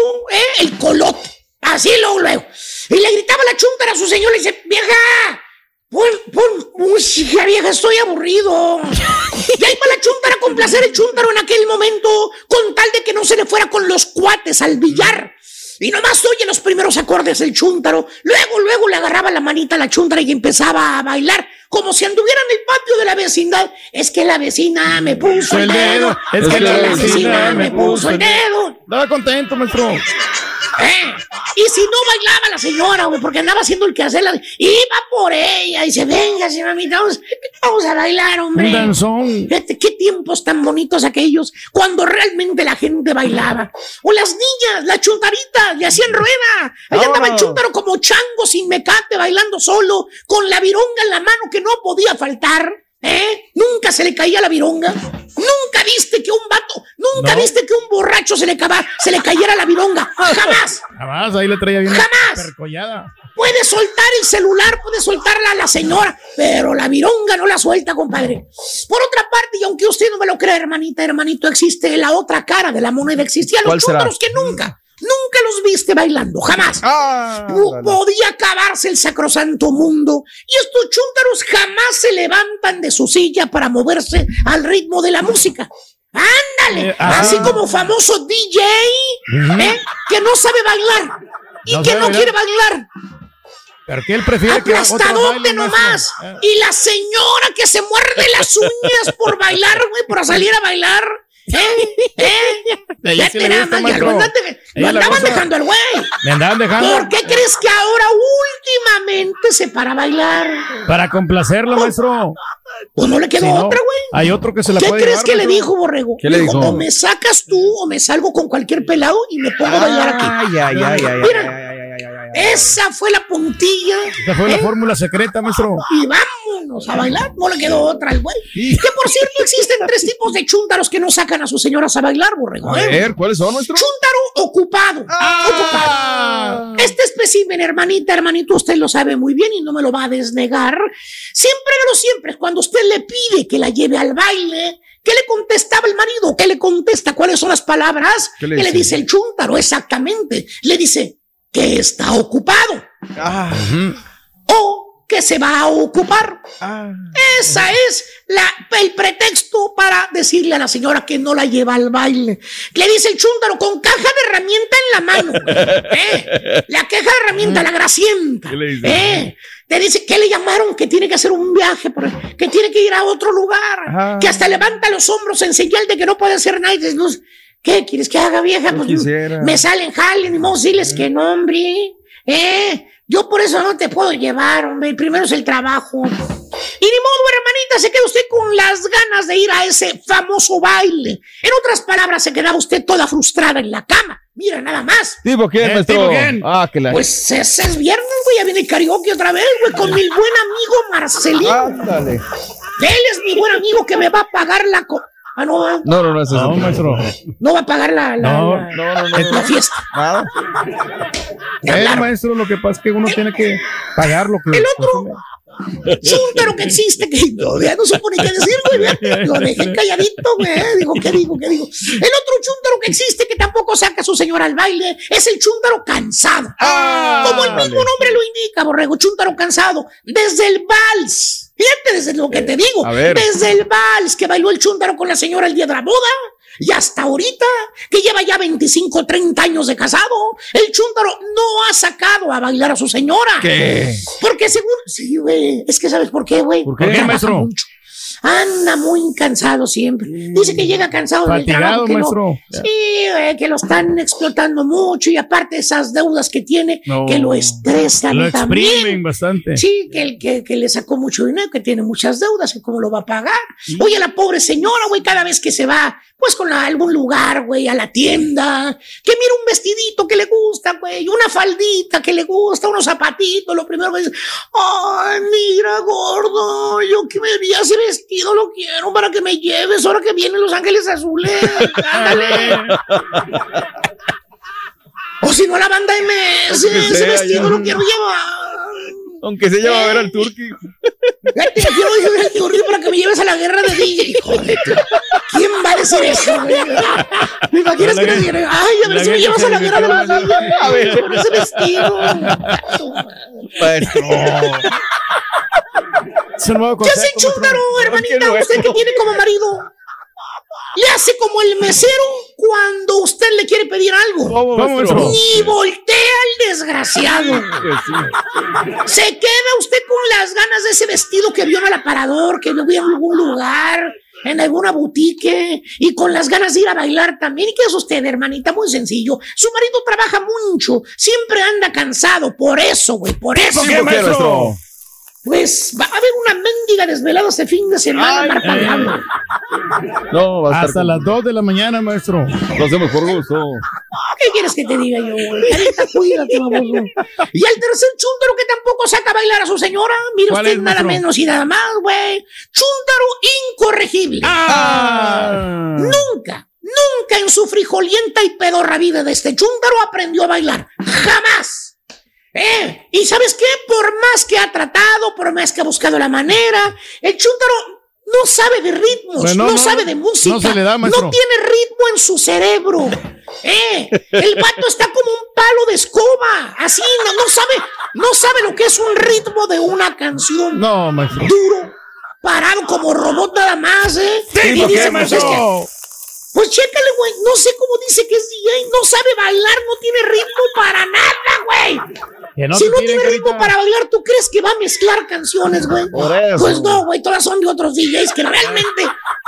El colote. Así luego, luego. Y le gritaba la chúntara a su señora y dice, vieja, pon, pon música, vieja, estoy aburrido. Y ahí va la chúntara a complacer el chúntaro en aquel momento, con tal de que no se le fuera con los cuates al billar. Y nomás oye los primeros acordes del chúntaro. Luego, luego le agarraba la manita a la chúntara y empezaba a bailar como si anduviera en el patio de la vecindad. Es que la vecina me puso el dedo. Es que la vecina me puso el dedo. Estaba contento, maestro. ¿Eh? Y si no bailaba la señora, güey, porque andaba haciendo el quehacer, la- iba por ella y dice, venga, señora, mamita, vamos, vamos a bailar, hombre. Un danzón. Qué tiempos tan bonitos aquellos, cuando realmente la gente bailaba. O las niñas, la chuntarita, le hacían rueda. Ahí andaba el chuntaro como chango sin mecate, bailando solo, con la vironga en la mano que no podía faltar. ¿Eh? Nunca se le caía la vironga. Nunca viste que un vato, nunca No. viste que un borracho se le, cava- se le cayera la vironga. Jamás. Jamás, ahí le traía bien Jamás. percollada. Puede soltar el celular, puede soltarla a la señora, pero la vironga no la suelta, compadre. Por otra parte, y aunque usted no me lo crea, hermanita, hermanito, existe la otra cara de la moneda. Existían los chúntaros que nunca, nunca los viste bailando, jamás. No podía acabarse el sacrosanto mundo. Y estos chúntaros jamás se levantan de su silla para moverse al ritmo de la música. Ándale, Eh, así como famoso DJ, ¿eh? que no sabe bailar y No que no bailar. quiere bailar. Pero que él prefiere que Aplastadote baile, nomás. Eh. Y la señora que se muerde las uñas por bailar, güey, por salir a bailar. ¿Eh? ¿Eh? Ella Ya sí te le gusta, maestro. andan de- lo andaban dejando al güey. Me andaban dejando. ¿Por qué crees que ahora últimamente se para a bailar? Para complacerlo, maestro. Pues no le quedó Si no, otra, güey. Hay otro que se la ¿Qué puede crees llevar, que le maestro. dijo, Borrego? ¿Qué le dijo? O me sacas tú o me salgo con cualquier pelado y me pongo a bailar aquí. Ay, ay, ay, ay, Mira, esa fue la puntilla. Esa fue la ¿eh? fórmula secreta, maestro. Y vámonos a bailar. No le quedó otra al güey. Que por cierto existen tres tipos de chúntaros que no sacan a sus señoras a bailar, borrego. A ¿eh? ver, ¿cuáles son nuestros? Chúntaro ocupado. Ah. Ocupado. Este espécimen, hermanita, hermanito, usted lo sabe muy bien y no me lo va a desnegar. Siempre, pero siempre, cuando usted le pide que la lleve al baile, ¿qué le contestaba el marido? ¿Qué le contesta? ¿Cuáles son las palabras? ¿Qué le ¿Qué le dice? dice el chúntaro? Exactamente. Le dice que está ocupado. Ah, o que se va a ocupar. Esa es la, el pretexto para decirle a la señora que no la lleva al baile. Le dice el chúntaro con caja de herramienta en la mano. ¿eh? La caja de herramienta, la gracienta. ¿Qué le dice? ¿eh? Te dice que le llamaron que tiene que hacer un viaje, que tiene que ir a otro lugar, Ajá. que hasta levanta los hombros en señal de que no puede hacer nada. Y dices, "No, ¿Qué quieres que haga, vieja? Pues, quisiera. me salen jalen y vos diles que no, hombre. ¿Eh? Yo por eso no te puedo llevar, hombre. Primero es el trabajo. Y ni modo, hermanita, se queda usted con las ganas de ir a ese famoso baile. En otras palabras, se queda usted toda frustrada en la cama. Mira, nada más. ¿Tipo quién, Eh, maestro? ¿tipo quién? Ah, que la. Pues ese es viernes, güey. Ya viene el karaoke otra vez, güey, con mi buen amigo Marcelino. Ándale. Él es mi buen amigo que me va a pagar la... co- Ah, no, ¿eh? No, no, no es eso. No, maestro. no va a pagar la, la, No, la- No, no, no. la no. fiesta. Nada. Eh, maestro, lo que pasa es que uno tiene que pagar lo que. El otro chúntaro que existe, que no, ya no supo ni qué decir, güey. Lo dejé calladito, güey. Digo, ¿qué digo? ¿Qué digo? El otro chúntaro que existe que tampoco saca a su señora al baile es el chúntaro cansado. Ah, Como el mismo nombre lo indica, borrego, chúntaro cansado. Desde el vals. Fíjate desde lo que te digo. A ver. Desde el vals que bailó el chúntaro con la señora el día de la boda. Y hasta ahorita, que lleva ya 25, 30 años de casado, el chúntaro no ha sacado a bailar a su señora. ¿Qué? Porque según. Sí, güey. Es que sabes por qué, güey. ¿Por qué, maestro? mucho. Anda muy cansado siempre. Dice que llega cansado del trabajo. Que lo- maestro. sí, güey, que lo están explotando mucho y aparte esas deudas que tiene, No. que lo estresan Lo también. exprimen bastante. Sí, que, el- que, que le sacó mucho dinero, que tiene muchas deudas, que cómo lo va a pagar. Oye, la pobre señora, güey, cada vez que se va, pues con la- algún lugar, güey, a la tienda, que mira un vestidito que le gusta, güey, una faldita que le gusta, unos zapatitos, lo primero que dice, ay, mira, gordo, yo que me vi ese vestido, lo quiero para que me lleves ahora que vienen Los Ángeles Azules. Ándale. o si no, la banda MS, ese vestido ya. lo quiero llevar. Aunque se lleva a ver al turqui. Yo quiero llevar el turri para que me lleves a la guerra de DJ. Hijo de tu- ¿Quién va a decir eso, güey? ¿Me imaginas que digan, ay, a ver La si me llevas a la guerra de metió DJ la- a ver, con ese vestido? Maestro. Es un nuevo ¿Qué hace concepto, Chúntaro, maestro. hermanita? Usted que tiene como marido. Le hace como el mesero cuando usted le quiere pedir algo. Ni voltea al desgraciado. Se queda usted con las ganas de ese vestido que vio en el aparador, que lo vio en algún lugar, en alguna boutique, y con las ganas de ir a bailar también. ¿Y qué es usted, hermanita? Muy sencillo. Su marido trabaja mucho, siempre anda cansado, por eso, güey, por eso. ¿Por qué. Pues va a haber una mendiga desvelada este fin de semana, Ay, Marta eh. No, va a estar Hasta con- las 2 de la mañana, maestro. Lo hacemos por gusto. ¿Qué quieres que te diga yo, güey? Cuídate, baboso. Y el tercer chúntaro que tampoco saca a bailar a su señora, mire ¿Cuál usted es, nada maestro? menos y nada más, güey. Chúntaro incorregible. Ah. Nunca, nunca en su frijolienta y pedorra vida de este chúntaro aprendió a bailar. Jamás. ¿Eh? ¿Y sabes qué? Por más que ha tratado, por más que ha buscado la manera, el chúntaro no sabe de ritmos, Bueno, no, no, sabe de música, no se le da, no tiene ritmo en su cerebro. ¿Eh? El vato está como un palo de escoba, así, no, no sabe, no sabe lo que es un ritmo de una canción No, maestro. duro, parado como robot nada más, ¿eh? Sí, Y ¿por dice, pues, es que- maestro? pues chécale, güey. No sé cómo dice que es DJ. No sabe bailar, no tiene ritmo para nada, güey. Que no si no tiene ritmo para bailar, ¿tú crees que va a mezclar canciones, güey? Por eso. Pues no, güey. Todas son de otros DJs que realmente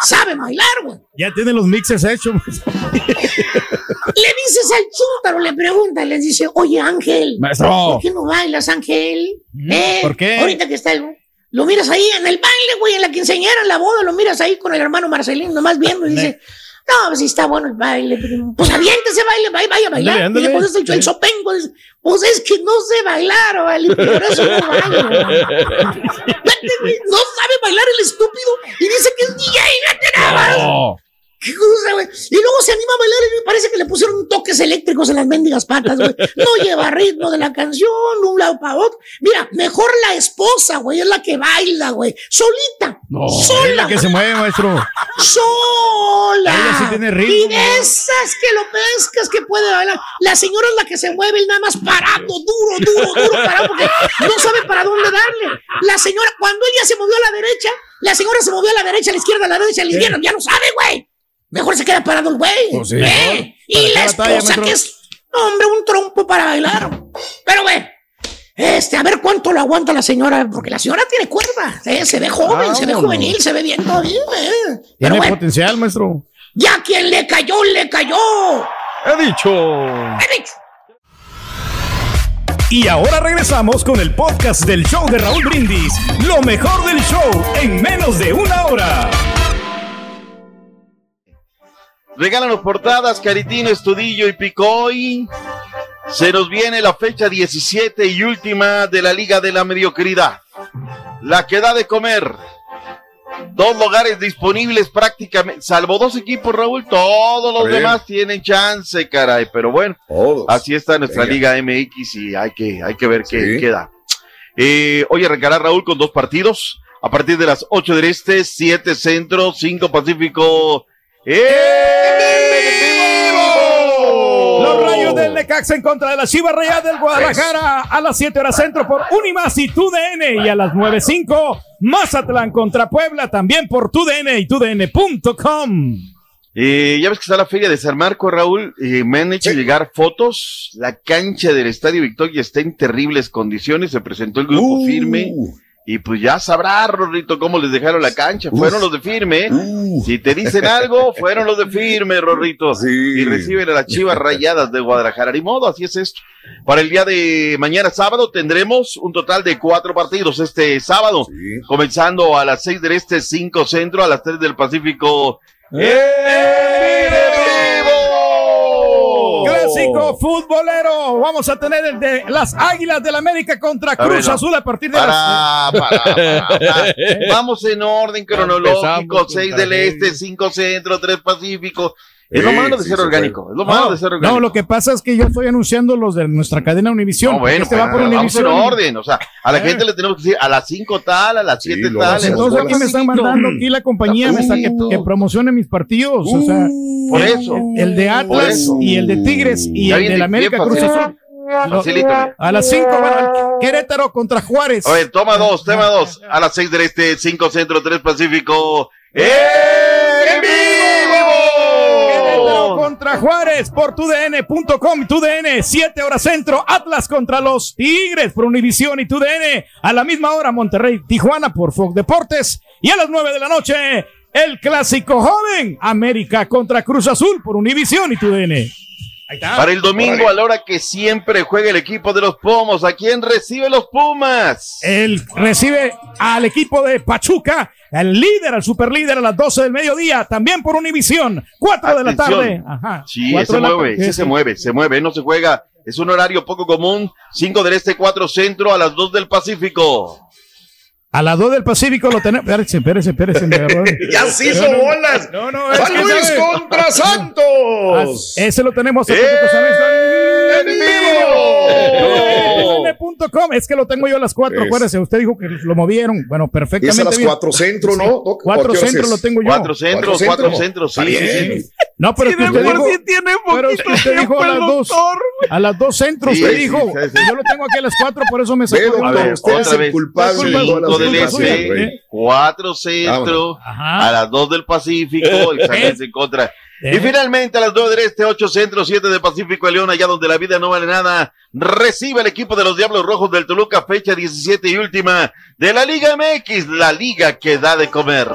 sabe bailar, güey. Ya tiene los mixes hechos. Le dices al chúntaro, le pregunta, le dice, oye Ángel, Maestro. ¿por qué no bailas, Ángel? ¿Eh? ¿por qué? Ahorita que está el... Lo miras ahí en el baile, güey, en la quinceañera, en la boda, lo miras ahí con el hermano Marcelino, nomás viendo y dice, no, pues sí está bueno el baile. Pues aviéntese baile, vaya, vaya a bailar. Ándale, Y le pones el, sopengo, dice, pues es que no sé bailar, vale, por eso no bailo. Vete, güey, no sabe bailar el estúpido y dice que es DJ, vete nada más. ¿Qué cosa, güey? Y luego se anima a bailar y me parece que le pusieron toques eléctricos en las mendigas patas, güey. No lleva ritmo de la canción, un lado para otro. Mira, mejor la esposa, güey, es la que baila, güey. Solita. No, sola. es la que se mueve, maestro. Sola. Ella sí tiene ritmo, Y de esas que lo pescas que puede bailar. La señora es la que se mueve y nada más parando, duro, duro, duro, parado, porque no sabe para dónde darle. La señora, cuando ella se movió a la derecha, la señora se movió a la derecha, a la izquierda, a la derecha, a la izquierda, ya no sabe, güey. Mejor se queda parado el güey. Pues sí, ¿eh? Y la esposa maestro. que es, hombre, un trompo para bailar. Pero, güey, este, a ver cuánto lo aguanta la señora, porque la señora tiene cuerda, ¿eh? se ve joven, se ve juvenil, se ve bien todavía. ¿eh? Pero, Tiene potencial, maestro. ya quien le cayó, le cayó. He dicho. He dicho. Y ahora regresamos con el podcast del show de Raúl Brindis. Lo mejor del show en menos de una hora. Regálanos portadas, Caritino, Estudillo y Picoy. Se nos viene la fecha 17 y última de la Liga de la Mediocridad. La que da de comer. Dos lugares disponibles prácticamente, salvo dos equipos, Raúl, todos los Bien. demás tienen chance, caray. Pero bueno, así está nuestra Liga MX y hay que, hay que ver qué Sí. queda. Eh, hoy arrancará Raúl con dos partidos. A partir de las 8 del Este, 7 Centro, 5 Pacífico. Los rayos del Necaxa en contra de la Chivas Rayas del Guadalajara a las 7 horas centro por Unimas y TUDN y a las 9.05 Mazatlán contra Puebla también por TUDN y TUDN.com. Eh, ya ves que está la feria de San Marco, Raúl. Eh, me han hecho llegar fotos. La cancha del Estadio Victoria está en terribles condiciones. Se presentó el grupo firme. Y pues ya sabrá, Rorrito, cómo les dejaron la cancha. Fueron los de firme. ¿eh? Si te dicen algo, fueron los de firme, Rorrito. Y reciben a las chivas rayadas de Guadalajara. Ni modo, así es esto. Para el día de mañana sábado tendremos un total de cuatro partidos este sábado. Comenzando a las seis del este, cinco centro, a las tres del Pacífico. Clásico futbolero. Vamos a tener el de las Águilas del América contra A Cruz ver, no. Azul a partir de Para, las. para, para, para. Vamos en orden cronológico, Empezamos seis contra del este, cinco centro, tres pacífico. Es lo Sí, malo de sí ser se orgánico, es lo malo No, de ser orgánico. no, lo que pasa es que yo estoy anunciando los de nuestra cadena Univisión. No, bueno, este va por vamos en orden, o sea, a la Eh. gente le tenemos que decir a las cinco tal, a las siete Lo tal. Entonces aquí me están mandando aquí la compañía me está que, que promocione mis partidos. o sea, por el- eso. El de Por Atlas y el de Tigres y el de la América Cruz facilito. Azul. Mira. a las 5 Querétaro contra Juárez. A ver, toma dos, toma dos. A las seis del este, cinco centro, tres pacífico. ¡En Querétaro contra Juárez por tudn.com tudn 7 horas centro Atlas contra los Tigres por Univisión y tudn a la misma hora Monterrey Tijuana por Fox Deportes. Y a las 9 de la noche el clásico joven América contra Cruz Azul por Univisión y tudn Para el domingo, a la hora que siempre juega el equipo de los Pomos, ¿a quién recibe los Pumas? Él recibe al equipo de Pachuca, al líder, al superlíder a las 12 del mediodía, también por Univisión, 4 de la tarde. Ajá. Sí, Cuatro se de la mueve, tarde. sí se mueve, se mueve, no se juega. Es un horario poco común. 5 del este, 4 centro, a las 2 del Pacífico. A las 2 del Pacífico lo tenemos. Espérense, espérense, espérense. ya se hizo no, bolas. No, no, es San Luis contra Santos. Ah, ese lo tenemos. ¡Eh! En, vivo. Es que lo tengo yo a las 4. Acuérdese, usted dijo que lo movieron. Bueno, perfectamente. Es a las 4 centro, ¿no? 4 centro lo tengo yo. 4 centro, 4 centro, sí. sí, sí. No, pero sí, es que usted dijo, sí tiene pero es que usted dijo a las 2. A las dos centros, Sí, sí, dijo. sí, sí. Yo lo tengo aquí a las 4, por eso me sacó. Ve, de doctor, onda. usted es el culpable Cinco del este, Rey. 4 centro, Ajá. a las 2 del Pacífico, y Luis en contra. Y finalmente a las 9 del Este, 8 Centro, 7 de Pacífico de León, allá donde la vida no vale nada, recibe el equipo de los Diablos Rojos del Toluca, fecha 17 y última de la Liga MX, la liga que da de comer.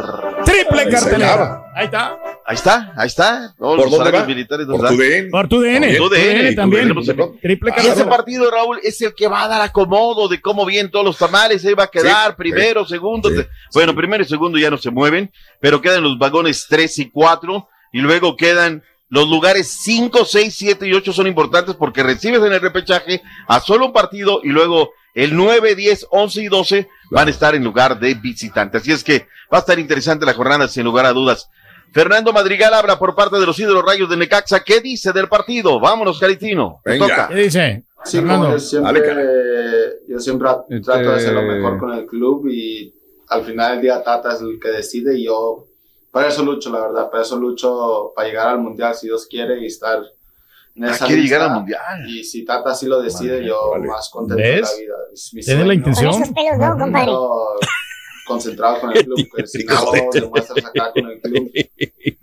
Triple cartelera. Ahí está. Ahí está, ahí está. Todos ¿Por los dónde va? militares Por tu DN. Por tu DN. Por tu DN, también. tu DN. Triple Y ese partido, Raúl, es el que va a dar acomodo de cómo vienen todos los tamales. Ahí va a quedar Sí, primero, segundo. te- Bueno, primero y segundo ya no se mueven, pero quedan los vagones 3 y 4 y luego quedan los lugares 5, 6, 7 y 8 son importantes porque recibes en el repechaje a solo un partido y luego el 9, 10, 11 y 12 van a estar en lugar de visitante. Así es que va a estar interesante la jornada sin lugar a dudas. Fernando Madrigal habla por parte de los ídolos rayos de Necaxa. ¿Qué dice del partido? Vámonos, Caritino. Venga. toca. ¿Qué dice? Sí, Fernando. yo siempre, Dale, yo siempre trato de hacer lo mejor con el club y al final del día Tata es el que decide y yo, para eso lucho, la verdad, para eso lucho para llegar al Mundial si Dios quiere y estar en esa quiere lista. llegar al Mundial. Y si Tata sí lo decide, yo más contento de ¿Ves? la vida. Es mi Tiene la intención. Con esos pelos no, compadre. Concentrado con el club, que si no demuestras acá con el club,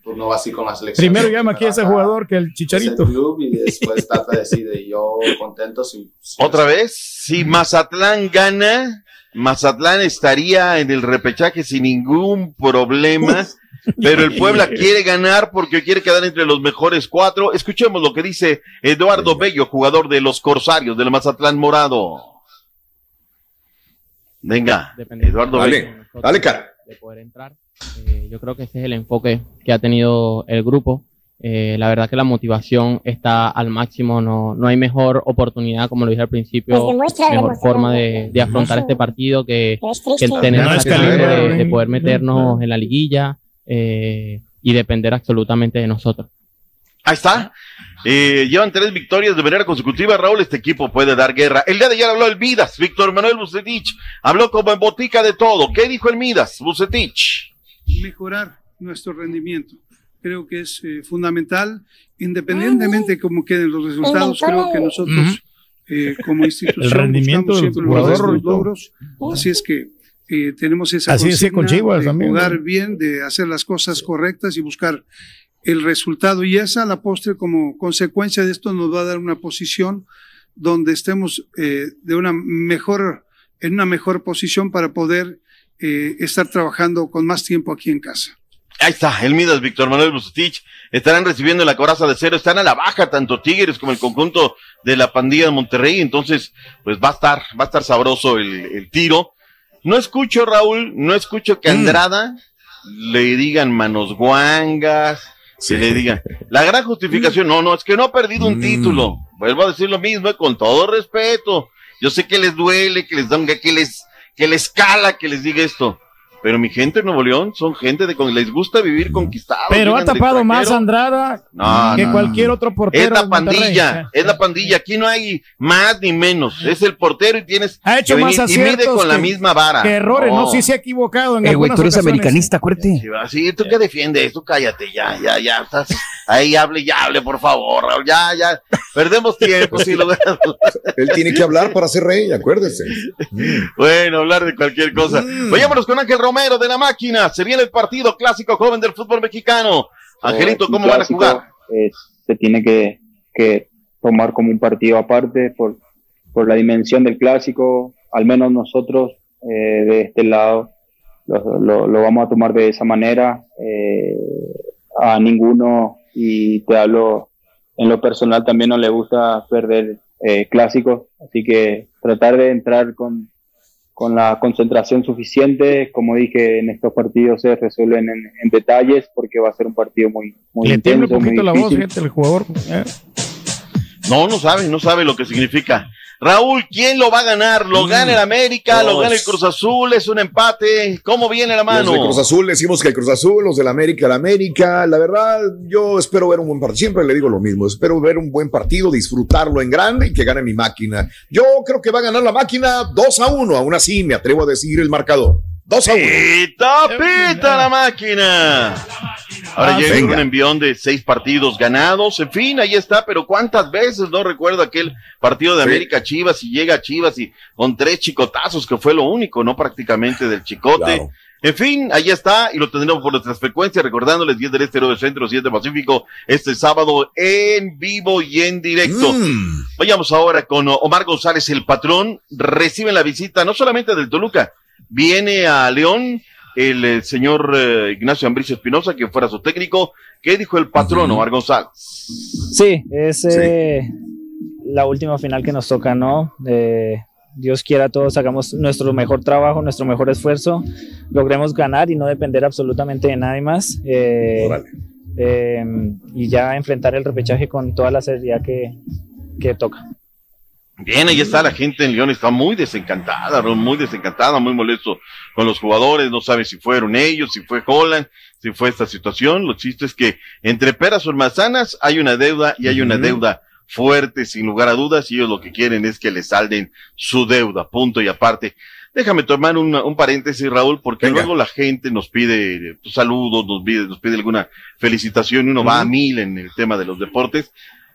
pues no va así con la selección. Primero llama aquí a ese jugador que el Es el chicharito. club y después Tata decide y yo contento si, si Otra vez, si Mazatlán gana, Mazatlán estaría en el repechaje sin ningún problema. Pero el Puebla quiere ganar porque quiere quedar entre los mejores cuatro. Escuchemos lo que dice Eduardo Bello, jugador de los Corsarios del Mazatlán Morado. Venga, Eduardo Bello. Dale, dale, cara. de poder entrar. Eh, yo creo que ese es el enfoque que ha tenido el grupo. Eh, la verdad que la motivación está al máximo, no, no hay mejor oportunidad, como lo dije al principio, Pues mejor forma de, de afrontar este partido que, Es que el tener No, esa es que chance la- de, de poder meternos en la liguilla eh, y depender absolutamente de nosotros. Ahí está. Eh, llevan tres victorias de manera consecutiva. Raúl, este equipo puede dar guerra. El día de ayer habló el Midas, Víctor Manuel Bucetich. Habló como en botica de todo. ¿Qué dijo el Midas, Bucetich? mejorar nuestro rendimiento. Creo que es eh, fundamental, independientemente de cómo queden los resultados, creo que nosotros eh, como institución El rendimiento buscamos del siempre los logros. Así es que eh, tenemos esa Así con Chivas de también, jugar ¿no? bien, de hacer las cosas correctas y buscar el resultado. Y esa, a la postre, como consecuencia de esto, nos va a dar una posición donde estemos eh, de una mejor, en una mejor posición para poder eh, estar trabajando con más tiempo aquí en casa. Ahí está, el Midas, Víctor Manuel Bucetich. Estarán recibiendo la coraza de cero. Están a la baja tanto Tigres como el conjunto de la pandilla de Monterrey. Entonces, pues va a estar, va a estar sabroso el, el tiro. No escucho, Raúl, no escucho que Andrada le digan manos guangas, que le digan. La gran justificación, no, no, es que no ha perdido un título. Vuelvo a decir lo mismo, eh, con todo respeto. Yo sé que les duele, que les da un, que les, que les cala que les diga esto. Pero mi gente de Nuevo León son gente de con les gusta vivir conquistados. Pero ha tapado más. Andrada No, que no, cualquier otro portero. Es la pandilla, es la pandilla. Aquí no hay más ni menos. Es el portero y tienes Ha hecho que más venir y aciertos mide con la que- misma vara. Que errores, no, sí se ha equivocado en Eh, güey, algunas tú eres ocasiones. americanista, acuérdate. Sí, tú que defiendes, tú cállate, ya, ya, ya. Estás ahí, hable, ya, hable, por favor, Raúl, ya, ya. Perdemos tiempo, sí, lo Él tiene que hablar para ser rey, acuérdese. Bueno, hablar de cualquier cosa. Vayámonos con Ángel Romero de la máquina. Se viene el partido clásico joven del fútbol mexicano. Angelito, Un ¿cómo van a jugar? se tiene que, que tomar como un partido aparte por, por la dimensión del clásico. Al menos nosotros eh, de este lado lo, lo- lo vamos a tomar de esa manera. Eh, a ninguno, y te hablo en lo personal, también no le gusta perder eh, clásicos. Así que tratar de entrar con, con la concentración suficiente. Como dije, en estos partidos se resuelven en, en detalles porque va a ser un partido muy, muy Le un intenso, muy poquito la voz, fíjate, el jugador. eh. No, no sabe, no sabe lo que significa. Raúl, ¿quién lo va a ganar? ¿Lo gana el América? ¿Lo gana el Cruz Azul? ¿Es un empate? ¿Cómo viene la mano? Los de Cruz Azul decimos que el Cruz Azul, los del América, el América. La verdad, yo espero ver un buen partido. Siempre le digo lo mismo. Espero ver un buen partido, disfrutarlo en grande y que gane mi máquina. Yo creo que va a ganar la máquina 2 a 1. Aún así, me atrevo a decir el marcador. 2 a 1. Pita, pita la máquina. Ahora Ah, llega venga. un envión de seis partidos ganados, en fin, ahí está, pero cuántas veces no recuerdo aquel partido de Sí. América Chivas y llega Chivas y con tres chicotazos, que fue lo único, ¿no? Prácticamente del chicote. Claro. En fin, ahí está, y lo tendremos por nuestras frecuencias, recordándoles 10 del Este, 9 del Centro, 7 del Pacífico, este sábado en vivo y en directo. Mm. Vayamos ahora con Omar González, el patrón, recibe la visita no solamente del Toluca, viene a León el, eh, señor eh, Ignacio Ambricio Espinosa, que fuera su técnico. ¿Qué dijo el patrón, Omar González? Sí, es eh, la última final que nos toca, ¿no? Eh, Dios quiera todos hagamos nuestro mejor trabajo, nuestro mejor esfuerzo, logremos ganar y no depender absolutamente de nadie más. eh, eh, y ya enfrentar el repechaje con toda la seriedad que, que toca. Bien, ahí está la gente en León, está muy desencantada, muy desencantada, muy molesto con los jugadores, no sabe si fueron ellos, si fue Holland, si fue esta situación. Lo chiste es que entre peras o manzanas hay una deuda y hay una deuda fuerte, sin lugar a dudas, y ellos lo que quieren es que le salden su deuda, punto y aparte. Déjame tomar una- un paréntesis, Raúl, porque luego la gente nos pide eh, saludos, nos pide, nos pide alguna felicitación y uno va a mil en el tema de los deportes.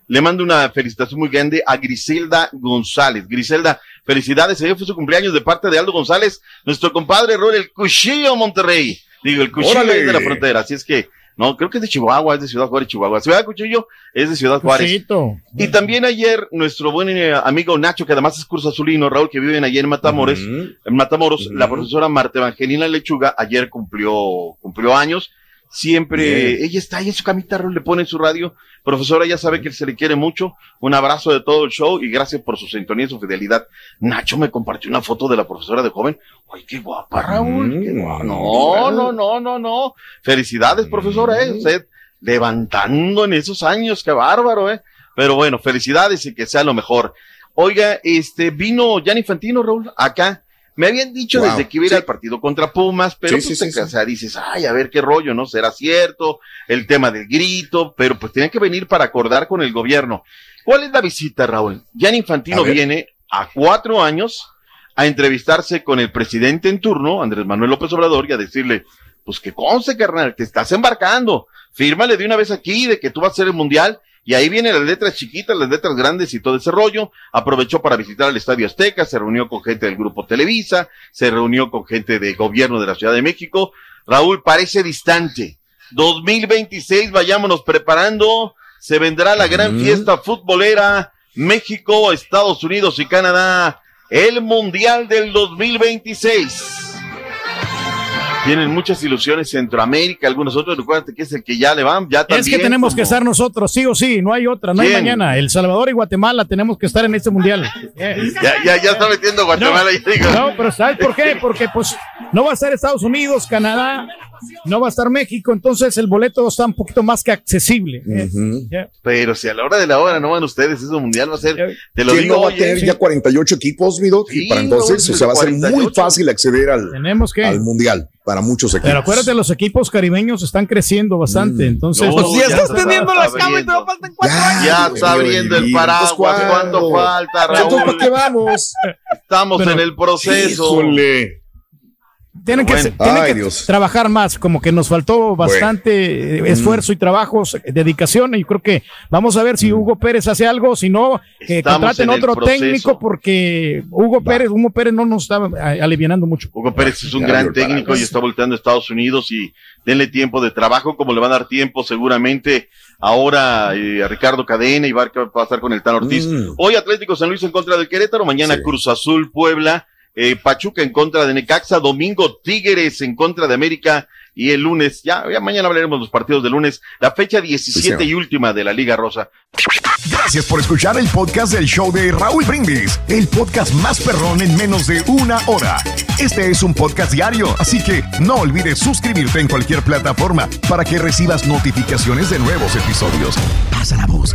Le mando una felicitación muy grande a Griselda González. Griselda, felicidades. Ayer fue su cumpleaños de parte de Aldo González, nuestro compadre Raúl, el Cuchillo Monterrey. Digo, el Cuchillo Órale. es de la frontera. Así es que, no, creo que es de Chihuahua, es de Ciudad Juárez, Chihuahua. Ciudad Cuchillo es de Ciudad Juárez. Cuchito. Y también ayer nuestro buen eh, amigo Nacho, que además es curso azulino, Raúl, que vive allá en Matamoros, en Matamoros, la profesora Marta Evangelina Lechuga ayer cumplió, cumplió años. Siempre, Bien. ella está ahí en su camita, Raúl, le pone en su radio. Profesora, ya sabe que se le quiere mucho. Un abrazo de todo el show y gracias por su sintonía y su fidelidad. Nacho me compartió una foto de la profesora de joven. Ay, qué guapa, Raúl. qué guapa. No, no, no, no, no. Felicidades, profesora, eh. Usted levantando en esos años, qué bárbaro, eh. Pero bueno, felicidades y que sea lo mejor. Oiga, este, vino Gianni Fantino, Raúl, acá. Me habían dicho Wow. desde que iba a ir Sí. al partido contra Pumas, pero Sí, pues sí, te- sí, o sea, dices, ay, a ver qué rollo, ¿no? Será cierto, el tema del grito, pero pues tenían que venir para acordar con el gobierno. ¿Cuál es la visita, Raúl? Gianni Infantino A viene a cuatro años a entrevistarse con el presidente en turno, Andrés Manuel López Obrador, y a decirle, pues que conste, carnal, te estás embarcando, fírmale de una vez aquí de que tú vas a ser el mundial, y ahí vienen las letras chiquitas, las letras grandes y todo ese rollo. Aprovechó para visitar el Estadio Azteca, se reunió con gente del grupo Televisa, se reunió con gente de gobierno de la Ciudad de México. Raúl, parece distante. 2026, vayámonos preparando. Se vendrá la gran fiesta futbolera. México, Estados Unidos y Canadá. El Mundial del 2026. Tienen muchas ilusiones Centroamérica, algunos otros. Recuérdate que es el que ya le van, ya también. Es que tenemos que estar nosotros, sí o sí, no hay otra, no hay mañana. El Salvador y Guatemala tenemos que estar en este mundial. Ya, ya, ya está metiendo Guatemala. ya digo. No, pero ¿sabes por qué? Porque pues no va a estar Estados Unidos, Canadá, no va a estar México, entonces el boleto está un poquito más que accesible. Ya. Pero si a la hora de la hora no van ustedes, ese mundial va a ser, te lo ¿Quién digo, no va a tener sí. ya 48 equipos, mi doc? y para no, entonces, o sea, va a ser muy 48. fácil acceder al, Tenemos que. al mundial para muchos equipos. Pero acuérdate, los equipos caribeños están creciendo bastante, entonces. No, Pues ya estás teniendo la cama y te faltan Ya está abriendo el paraguas. ¿Cuánto falta, Entonces, Raúl? ¿para qué vamos? Estamos Pero- en el proceso. Híjole. Tienen, que, Bueno. se- tienen Ay, que Dios. trabajar más, como que nos faltó bastante eh, esfuerzo y trabajos, dedicación, y creo que vamos a ver si Hugo Pérez hace algo, si no, que Estamos contraten otro proceso. técnico, porque Hugo Pérez, Hugo Pérez no nos está alivianando mucho. Hugo Pérez es un Ya, gran técnico y está volteando a Estados Unidos y denle tiempo de trabajo, como le van a dar tiempo seguramente ahora eh, a Ricardo Cadena y a va a pasar con el Tan Ortiz. Mm. Hoy Atlético San Luis en contra del Querétaro, mañana Cruz Azul Puebla, eh, Pachuca en contra de Necaxa, domingo Tigres en contra de América y el lunes, ya, ya mañana hablaremos de los partidos del lunes, la fecha 17 y última de la Liga Rosa. Gracias por escuchar el podcast del show de Raúl Brindis, el podcast más perrón en menos de una hora. Este es un podcast diario, así que no olvides suscribirte en cualquier plataforma para que recibas notificaciones de nuevos episodios. Pasa la voz,